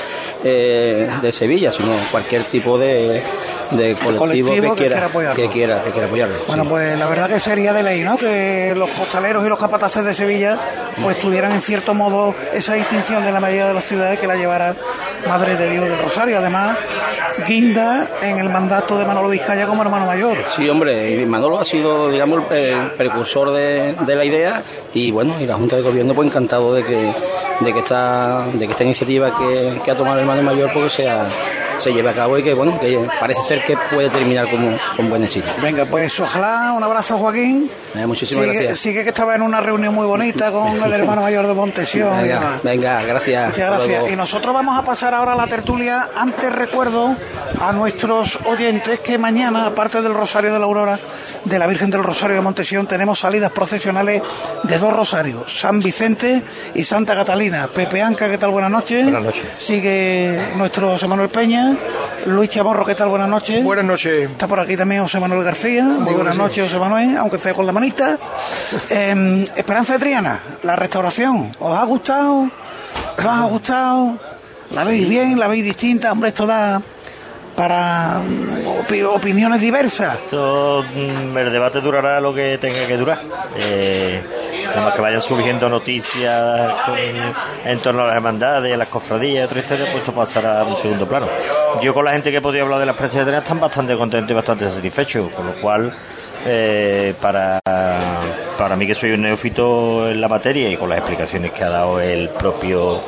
eh, de Sevilla, sino cualquier tipo de, de colectivo, colectivo que, quiera, que, quiera, que quiera apoyarlo. Bueno, pues la verdad que sería de ley, ¿no? Que los costaleros y los capataces de Sevilla pues tuvieran en cierto modo esa distinción de la mayoría de las ciudades que la llevara Madre de Dios del Rosario. Además, guinda en el mandato de Manolo Vizcaya como hermano mayor. Sí, hombre, Manolo ha sido, digamos, el precursor de, de la idea y bueno, y la Junta de Gobierno pues encantado de que de que esta de que esta iniciativa que, que ha tomado el hermano mayor pues sea se lleve a cabo y que bueno que parece ser que puede terminar como con buen éxito. Venga, pues ojalá, un abrazo Joaquín. Eh, muchísimas sigue, gracias. Sigue que estaba en una reunión muy bonita con el hermano mayor de Montesión. Venga, gracias. Muchas gracias. Y nosotros vamos a pasar ahora a la tertulia. Antes recuerdo a nuestros oyentes que mañana, aparte del Rosario de la Aurora de la Virgen del Rosario de Montesión, tenemos salidas procesionales de dos rosarios, San Vicente y Santa Catalina. Pepe Anca, ¿qué tal? Buenas noches. Buenas noches. Sigue nuestro José Manuel Peña. Luis Chamorro, ¿qué tal? Buenas noches. Buenas noches. Está por aquí también José Manuel García. Muy buenas noches, José Manuel, aunque sea con la manita. Eh, Esperanza de Triana, la restauración. ¿Os ha gustado? ¿Os ha gustado? ¿La veis bien? ¿La veis distinta? Hombre, esto da para opi- opiniones diversas. Esto, mm, el debate durará lo que tenga que durar. Eh, nada más que vayan surgiendo noticias con- en torno a las hermandades, a las cofradías, otra historia, pues esto pasará a un segundo plano. Yo con la gente que he podido hablar de las precios de están bastante contentos y bastante satisfechos, con lo cual eh, para, para mí que soy un neófito en la materia y con las explicaciones que ha dado el propio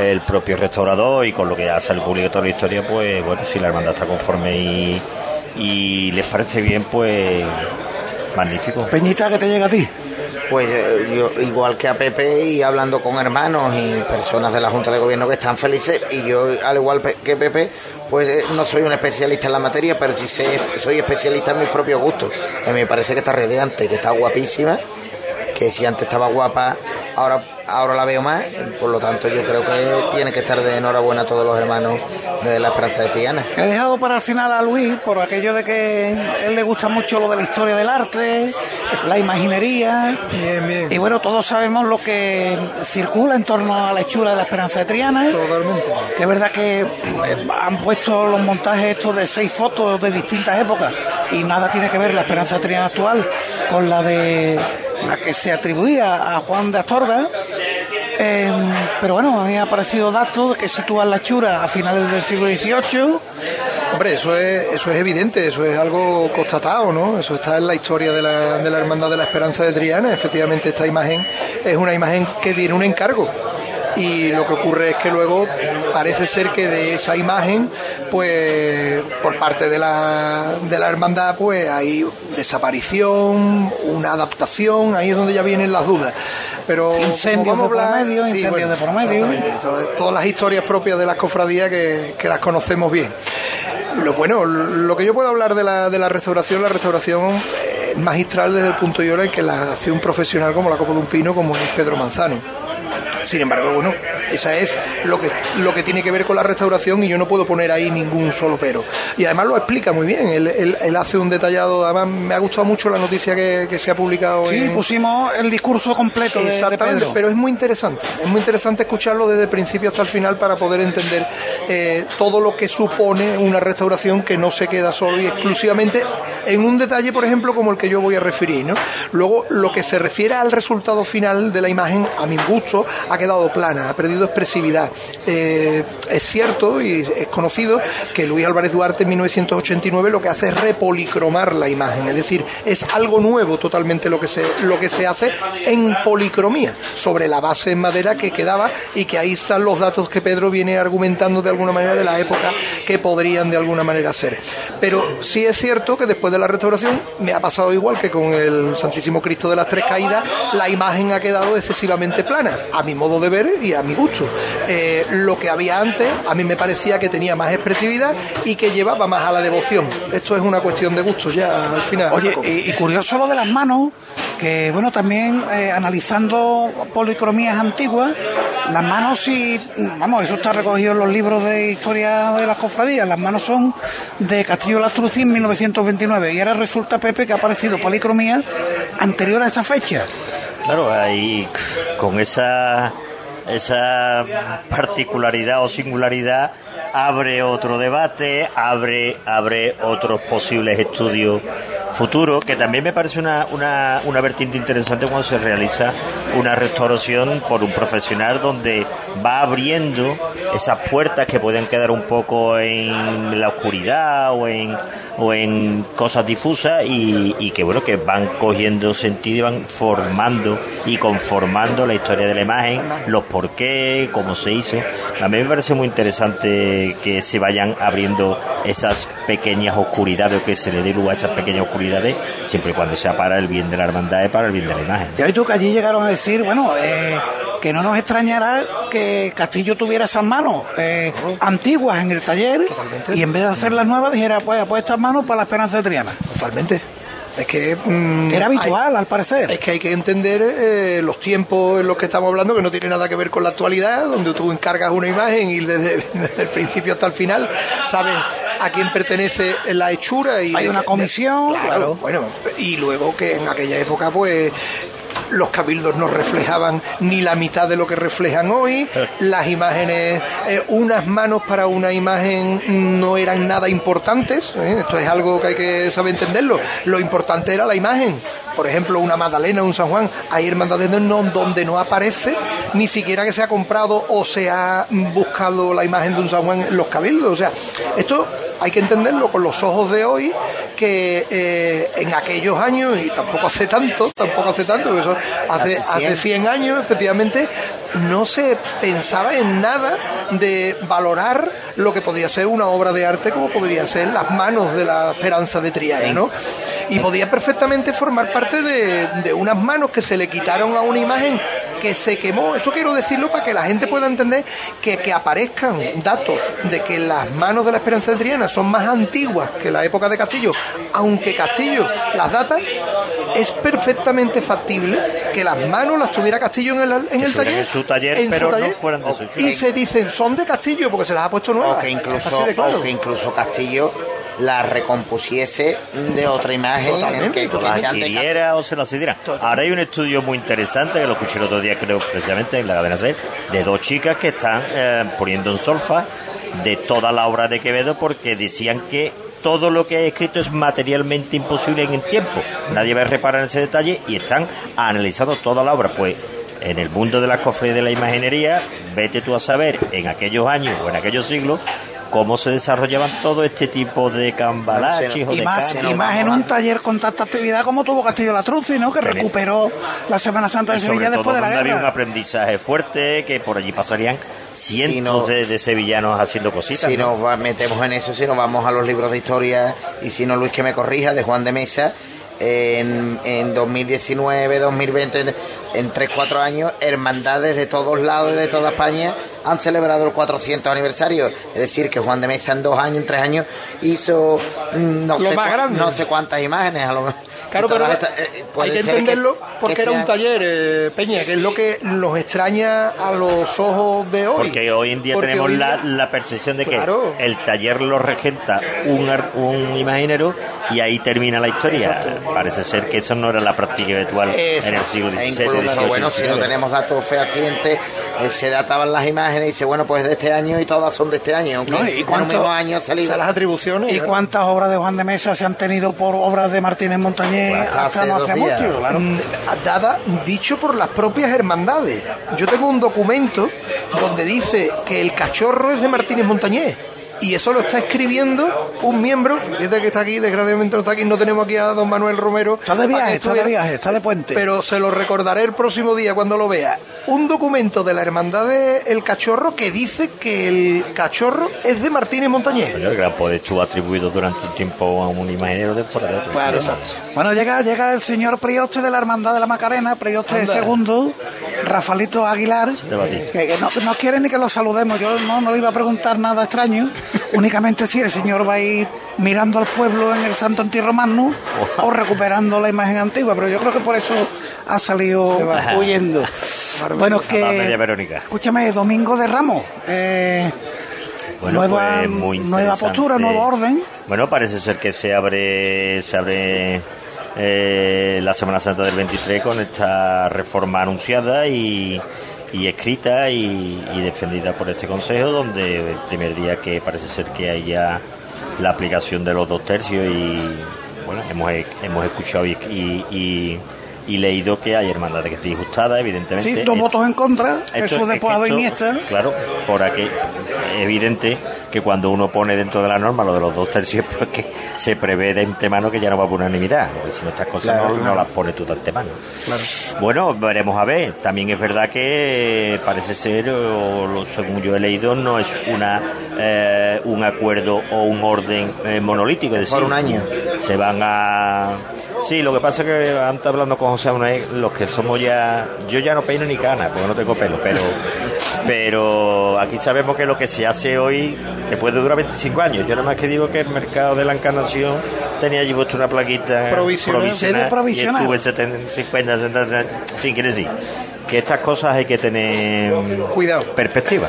el propio restaurador y con lo que ha salido publicado toda la historia, pues bueno, si la hermandad está conforme y, y les parece bien, pues magnífico. Peñita, que te llega a ti? Pues eh, yo, igual que a Pepe y hablando con hermanos y personas de la Junta de Gobierno que están felices y yo al igual que Pepe pues eh, no soy un especialista en la materia pero sí sé, soy especialista en mis propios gustos que me parece que está radiante que está guapísima que si antes estaba guapa ahora ahora la veo más por lo tanto yo creo que tiene que estar de enhorabuena a todos los hermanos de la Esperanza de Triana He dejado para el final a Luis por aquello de que a él le gusta mucho lo de la historia del arte, la imaginería. Y bueno, todos sabemos lo que circula en torno a la hechura de la Esperanza de Triana. Totalmente. Que es verdad que eh, han puesto los montajes estos de seis fotos de distintas épocas y nada tiene que ver la Esperanza de Triana actual con la de la que se atribuía a Juan de Astorga. Eh, pero bueno, a mí ha parecido datos que sitúan la hechura a finales del siglo XVIII. Hombre, eso es, eso es evidente, eso es algo constatado, ¿no? Eso está en la historia de la, de la Hermandad de la Esperanza de Triana. Efectivamente, esta imagen es una imagen que tiene un encargo. Y lo que ocurre es que luego parece ser que de esa imagen, pues por parte de la, de la hermandad, pues hay desaparición, una adaptación, ahí es donde ya vienen las dudas. Pero Incendios de por medio, incendios de por medio. todas las historias propias de las cofradías que, que las conocemos bien. Lo bueno, lo que yo puedo hablar de la, de la restauración, la restauración eh, es magistral desde el punto de vista en que la hace un profesional como la Copa de un Pino, como es Pedro Manzano. Sin embargo, bueno, esa es lo que, lo que tiene que ver con la restauración y yo no puedo poner ahí ningún solo pero. Y además lo explica muy bien, él, él- él hace un detallado, además me ha gustado mucho la noticia que, que se ha publicado Sí, en, pusimos el discurso completo de, de Exactamente, Pedro. pero es muy interesante. Es muy interesante escucharlo desde el principio hasta el final para poder entender eh, todo lo que supone una restauración que no se queda solo y exclusivamente en un detalle, por ejemplo, como el que yo voy a referir. ¿no? Luego, lo que se refiere al resultado final de la imagen, a mi gusto, ha quedado plana, ha perdido expresividad. Eh, es cierto y es conocido que Luis Álvarez Duarte en 1989 lo que hace es repolicromar la imagen, es decir, es algo nuevo totalmente lo que se, lo que se hace en policromía, sobre la base en madera que quedaba y que ahí están los datos que Pedro viene argumentando de alguna manera de la época que podrían de alguna manera ser. Pero sí es cierto que después de la restauración me ha pasado igual que con el Santísimo Cristo de las Tres Caídas, la imagen ha quedado excesivamente plana, a mi modo de ver y a mi gusto. Eh, lo que había antes, a mí me parecía que tenía más expresividad y que llevaba más a la devoción. Esto es una cuestión de gusto ya al final. Oye, y, y curioso lo de las manos, que bueno, también eh, analizando policromías antiguas, las manos sí, vamos, eso está recogido en los libros de historia de las cofradías, las manos son de Castillo Lastrucín 1929 y ahora resulta, Pepe, que ha aparecido policromía anterior a esa fecha. Claro, ahí con esa, esa particularidad o singularidad abre otro debate, abre, abre otros posibles estudios futuros, que también me parece una, una, una vertiente interesante cuando se realiza una restauración por un profesional donde va abriendo esas puertas que pueden quedar un poco en la oscuridad o en, o en cosas difusas y, que bueno que van cogiendo sentido y van formando y conformando la historia de la imagen, los por qué, cómo se hizo. A mí me parece muy interesante que se vayan abriendo esas pequeñas oscuridades o que se le dé lugar a esas pequeñas oscuridades siempre y cuando sea para el bien de la hermandad y para el bien de la imagen. Ya ves tú que allí llegaron a decir, bueno, eh, que no nos extrañará que Castillo tuviera esas manos eh, antiguas en el taller y en vez de hacer las nuevas dijera, pues, pues estas manos para la esperanza de Triana. Totalmente. Es que. mm, Era habitual, hay- al parecer. Es que hay que entender eh, los tiempos en los que estamos hablando, que no tiene nada que ver con la actualidad, donde tú encargas una imagen y desde, desde el principio hasta el final sabes a quién pertenece la hechura. y Hay de- una de- comisión, claro, claro. bueno, y luego que en aquella época, pues los cabildos no reflejaban ni la mitad de lo que reflejan hoy, las imágenes, eh, unas manos para una imagen no eran nada importantes, ¿eh? esto es algo que hay que saber entenderlo, lo importante era la imagen, por ejemplo una Magdalena, un San Juan, hay hermandades no- donde no aparece ni siquiera que se ha comprado o se ha buscado la imagen de un San Juan en los cabildos, o sea, esto hay que entenderlo con los ojos de hoy que eh, en aquellos años, y tampoco hace tanto, tampoco hace tanto, porque eso hace, Hace 100. hace 100 años, efectivamente, no se pensaba en nada de valorar lo que podría ser una obra de arte como podría ser las manos de la esperanza de Triana, ¿no? Y podía perfectamente formar parte de, de unas manos que se le quitaron a una imagen que se quemó. Esto quiero decirlo para que la gente pueda entender que, que aparezcan datos de que las manos de la Esperanza de Triana son más antiguas que la época de Castillo, aunque Castillo las data, es perfectamente factible que las manos las tuviera Castillo en el, en el taller. en su taller, en su pero no fueran de su Y se dicen, son de Castillo porque se las ha puesto nuevas. o que incluso, claro. o que incluso Castillo la recompusiese de otra imagen en que, que la adquiriera o se la cediera. Ahora hay un estudio muy interesante que lo escuché el otro día, creo, precisamente en la cadena SER, de dos chicas que están eh, poniendo en solfa de toda la obra de Quevedo porque decían que todo lo que ha escrito es materialmente imposible en el tiempo. Nadie va a reparar en ese detalle y están analizando toda la obra. Pues en el mundo de las cofres de la imaginería, vete tú a saber en aquellos años o en aquellos siglos cómo se desarrollaban todo este tipo de cambalaches o Y de más, canos. y más en un taller con tanta actividad como tuvo Castillo Latruzzi, ¿no? Que recuperó la Semana Santa de sobre Sevilla después de la donde había un guerra. aprendizaje fuerte, que por allí pasarían cientos no- de, de sevillanos haciendo cositas. Si ¿no? nos va- metemos en eso, si nos vamos a los libros de historia, y si no Luis que me corrija, de Juan de Mesa, en, en 2019, 2020, en 3-4 años, hermandades de todos lados de toda España han celebrado el 400 aniversario. Es decir, que Juan de Mesa en dos años, en tres años, hizo mm, no, sé, no sé cuántas imágenes. A lo, Claro, pero eh, hay que entenderlo porque que era un taller, eh, Peña, que es lo que nos extraña a los ojos de hoy. Porque hoy en día Porque tenemos la, percepción de que Claro. el taller lo regenta un, un imaginero y ahí termina la historia. Parece ser que eso no era la práctica habitual en el siglo E XVI. incluso, XVIII, bueno, si no tenemos datos fehacientes, eh, se databan las imágenes y dice, bueno, pues de este año y todas son de este año. Aunque No, ¿y en un cuánto- mismo año ha salido. las atribuciones. ¿Y cuántas obras de Juan de Mesa se han tenido por obras de Martínez Montañés Hasta hasta hace no dos hace días. mucho? Claro. Dada dicho por las propias hermandades. Yo tengo un documento donde dice que el cachorro es de Martínez Montañés. Y eso lo está escribiendo un miembro, fíjate que está aquí, desgraciadamente no está aquí, no tenemos aquí a don Manuel Romero. Está de viaje, está de viaje, está de puente. Pero se lo recordaré el próximo día cuando lo vea. Un documento de la hermandad de El Cachorro que dice que el cachorro es de Martínez Montañés. El gran poder estuvo atribuido durante un tiempo a un imaginero de por otro. Claro. Bueno, llega, llega el señor prioste de la Hermandad de la Macarena, prioste segundo, Rafalito Aguilar, que no, no quiere ni que lo saludemos. Yo no, no le iba a preguntar nada extraño, únicamente si el señor va a ir mirando al pueblo en el Santo Entierro Magno o recuperando la imagen antigua, pero yo creo que por eso ha salido huyendo. Bueno, que. Verónica. Escúchame, Domingo de Ramos. eh, Bueno, nueva, pues muy nueva postura, nuevo orden. Bueno, parece ser que se abre, se abre eh, la Semana Santa del 23 con esta reforma anunciada y, y escrita y, defendida por este consejo, donde el primer día que parece ser que haya la aplicación de los dos tercios y bueno, hemos, hemos escuchado y- y- leído que hay hermandades que estén disgustadas, evidentemente. Sí, dos votos en contra, esto- eso es después esto, Iniesta. Claro, por aquí evidente que cuando uno pone dentro de la norma lo de los dos tercios, pues que se prevé de antemano que ya no va por unanimidad, porque si no estas cosas Claro, no, claro. no las pone tú de antemano. Bueno, veremos a ver. También es verdad que parece ser, o lo- según yo he leído, no es una eh, un acuerdo o un orden eh, monolítico. Es decir, Por un año. Se van a. Sí, lo que pasa es que antes hablando con José Manuel, los que somos ya. Yo ya no peino ni cana, porque no tengo pelo, pero. Pero aquí sabemos que lo que se hace hoy te puede durar 25 años. Yo nada más que digo que el mercado de la encarnación tenía allí puesto una plaquita Provisional. Sede provisional. y estuve 70, 50, 70, en fin, quiere decir que estas cosas hay que tener Cuidado. perspectiva.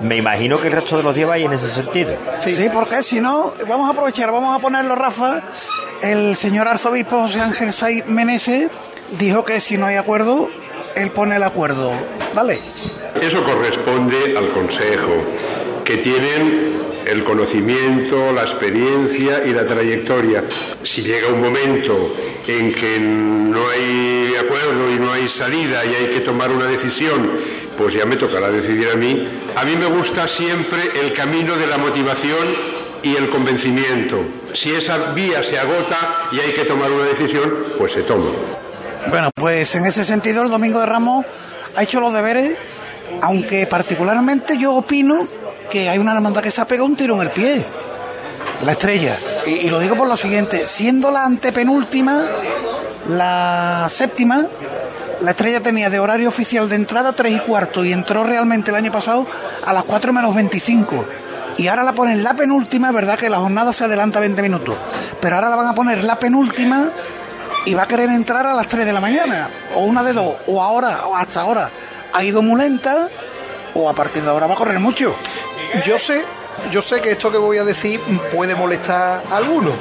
Me imagino que el resto de los días va en ese sentido. Sí. porque si no, vamos a aprovechar, vamos a ponerlo, Rafa. El señor arzobispo José Ángel Saiz Meneses dijo que si no hay acuerdo, él pone el acuerdo. ¿Vale? Eso corresponde al Consejo, que tienen el conocimiento, la experiencia y la trayectoria. Si llega un momento en que no hay acuerdo y no hay salida y hay que tomar una decisión, pues ya me tocará decidir a mí. A mí me gusta siempre el camino de la motivación y el convencimiento. Si esa vía se agota y hay que tomar una decisión, pues se toma. Bueno, pues en ese sentido el Domingo de Ramos ha hecho los deberes, aunque particularmente yo opino que hay una hermandad que se ha pegado un tiro en el pie. La estrella. Y, y lo digo por lo siguiente, siendo la antepenúltima, la séptima, la estrella tenía de horario oficial de entrada 3 y cuarto y entró realmente el año pasado a las 4 menos 25. Y ahora la ponen la penúltima, verdad que la jornada se adelanta 20 minutos, pero ahora la van a poner la penúltima y va a querer entrar a las 3 de la mañana, o una de dos, o ahora, o hasta ahora. Ha ido muy lenta, o a partir de ahora va a correr mucho. Yo sé, yo sé que esto que voy a decir puede molestar a algunos,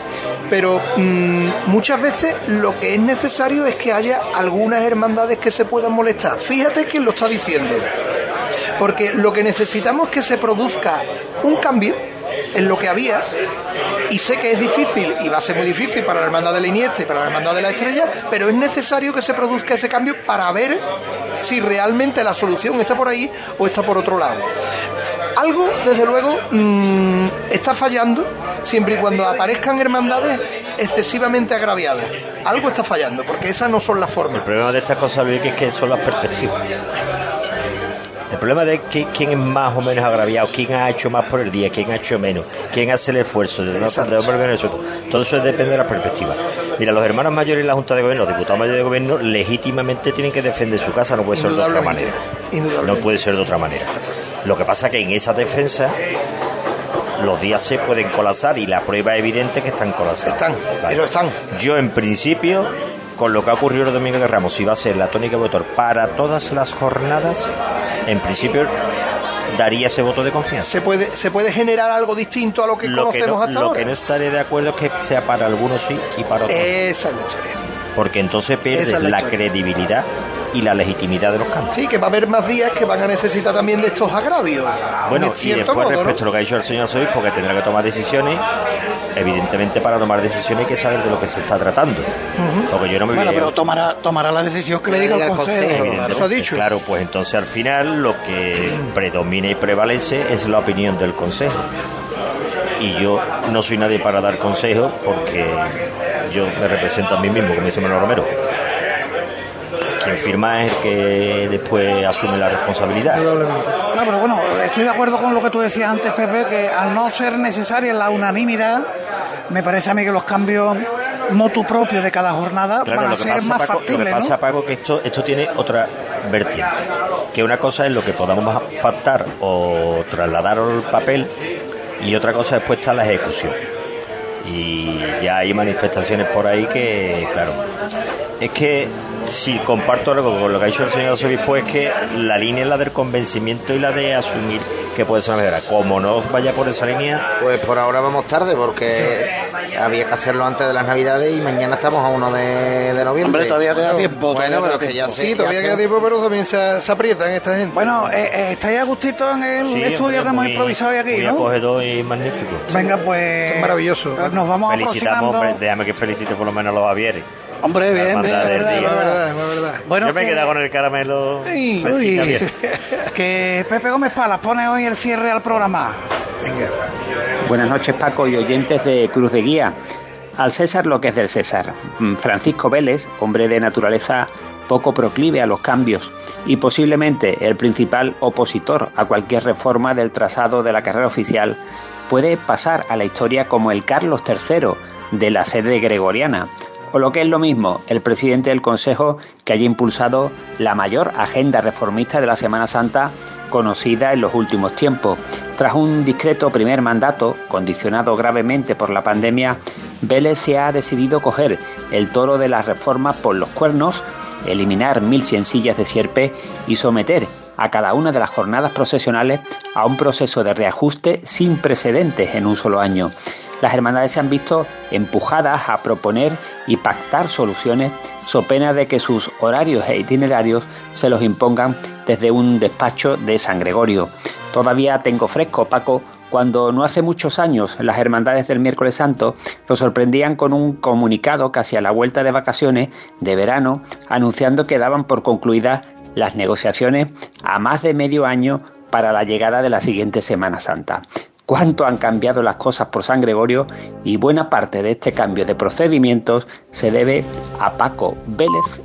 pero mm, muchas veces lo que es necesario es que haya algunas hermandades que se puedan molestar. Fíjate quién lo está diciendo. Porque lo que necesitamos es que se produzca un cambio en lo que había, y sé que es difícil, y va a ser muy difícil para la hermandad de la Iniesta y para la hermandad de la Estrella, pero es necesario que se produzca ese cambio para ver si realmente la solución está por ahí o está por otro lado. Algo, desde luego, mm, está fallando siempre y cuando aparezcan hermandades excesivamente agraviadas. Algo está fallando, porque esas no son las formas. El problema de estas cosas, Luis, es que son las perspectivas. El problema de que, quién es más o menos agraviado, quién ha hecho más por el día, quién ha hecho menos, quién hace el esfuerzo, de. Todo eso depende de la perspectiva. Mira, los hermanos mayores y la Junta de Gobierno, los diputados mayores de Gobierno, legítimamente tienen que defender su casa, no puede ser de otra manera. No puede ser de otra manera. Lo que pasa es que en esa defensa los días se pueden colapsar y la prueba evidente que están colapsados. Están, pero están. Yo en principio, con lo que ha ocurrido el domingo de Ramos, si va a ser la tónica de votor para todas las jornadas, en principio daría ese voto de confianza. Se puede, se puede generar algo distinto a lo que Lo que, conocemos no, hasta lo ahora. que no estaré de acuerdo es que sea para algunos sí y para otros no. Esa es la historia. porque entonces pierdes es la credibilidad y la legitimidad de los cambios. Sí, que va a haber más días que van a necesitar también de estos agravios. Bueno, En y después modo, ¿no? respecto a lo que ha dicho el señor Sobispo, que tendrá que tomar decisiones, evidentemente para tomar decisiones hay que saber de lo que se está tratando. Porque yo no me Bueno, voy a- pero tomará, tomará la decisión que le diga el Consejo. Eso ha dicho. Claro, pues entonces al final lo que predomina y prevalece es la opinión del Consejo. Y yo no soy nadie para dar consejos porque yo me represento a mí mismo, como dice Manuel Romero. Quien firma es el que después asume la responsabilidad. No, pero bueno, estoy de acuerdo con lo que tú decías antes, Pepe, que al no ser necesaria la unanimidad, me parece a mí que los cambios motu propios de cada jornada Claro, van a lo ser pasa, más Paco, lo que factibles, pasa, ¿no? Paco, que esto, esto tiene otra vertiente. Que una cosa es lo que podamos pactar o trasladar al papel y otra cosa después está la ejecución. Y ya hay manifestaciones por ahí que, claro, es que si comparto algo con lo que ha dicho el señor Sobispo es que la línea es la del convencimiento y la de asumir que puede ser una mejora. Como no vaya por esa línea, Pues por ahora vamos tarde porque había que hacerlo antes de las navidades y mañana estamos a 1 de, de noviembre. Hombre, todavía queda tiempo. Bueno, pero que ya Sí, todavía queda tiempo, pero también se, se aprietan esta gente. Bueno, eh, eh, estáis a gustito en el Sí, estudio que hemos improvisado hoy aquí, muy ¿no? acogedor y magnífico. Venga, pues. Es maravilloso. Nos vamos Felicitamos, aproximando. hombre, déjame que felicite por lo menos a los Javieres. Hombre, bien, bien, verdad, verdad. Verdad. Bueno, Yo me he que- quedado con el caramelo. Uy, que Pepe Gómez Palas pone hoy el cierre al programa. Venga. Buenas noches Paco y oyentes de Cruz de Guía. Al César lo que es del César. Mm, Francisco Vélez, hombre de naturaleza poco proclive a los cambios y posiblemente el principal opositor a cualquier reforma del trazado de la carrera oficial, puede pasar a la historia como el Carlos III de la sede gregoriana, o lo que es lo mismo, el presidente del Consejo que haya impulsado la mayor agenda reformista de la Semana Santa conocida en los últimos tiempos. Tras un discreto primer mandato, condicionado gravemente por la pandemia, Vélez se ha decidido coger el toro de las reformas por los cuernos, eliminar 1.100 sillas de sierpe y someter a cada una de las jornadas procesionales a un proceso de reajuste sin precedentes en un solo año. Las hermandades se han visto empujadas a proponer y pactar soluciones so pena de que sus horarios e itinerarios se los impongan desde un despacho de San Gregorio. Todavía tengo fresco, Paco, cuando no hace muchos años las hermandades del miércoles santo lo sorprendían con un comunicado casi a la vuelta de vacaciones de verano anunciando que daban por concluidas las negociaciones a más de medio año para la llegada de la siguiente Semana Santa. Cuánto han cambiado las cosas por San Gregorio y buena parte de este cambio de procedimientos se debe a Paco Vélez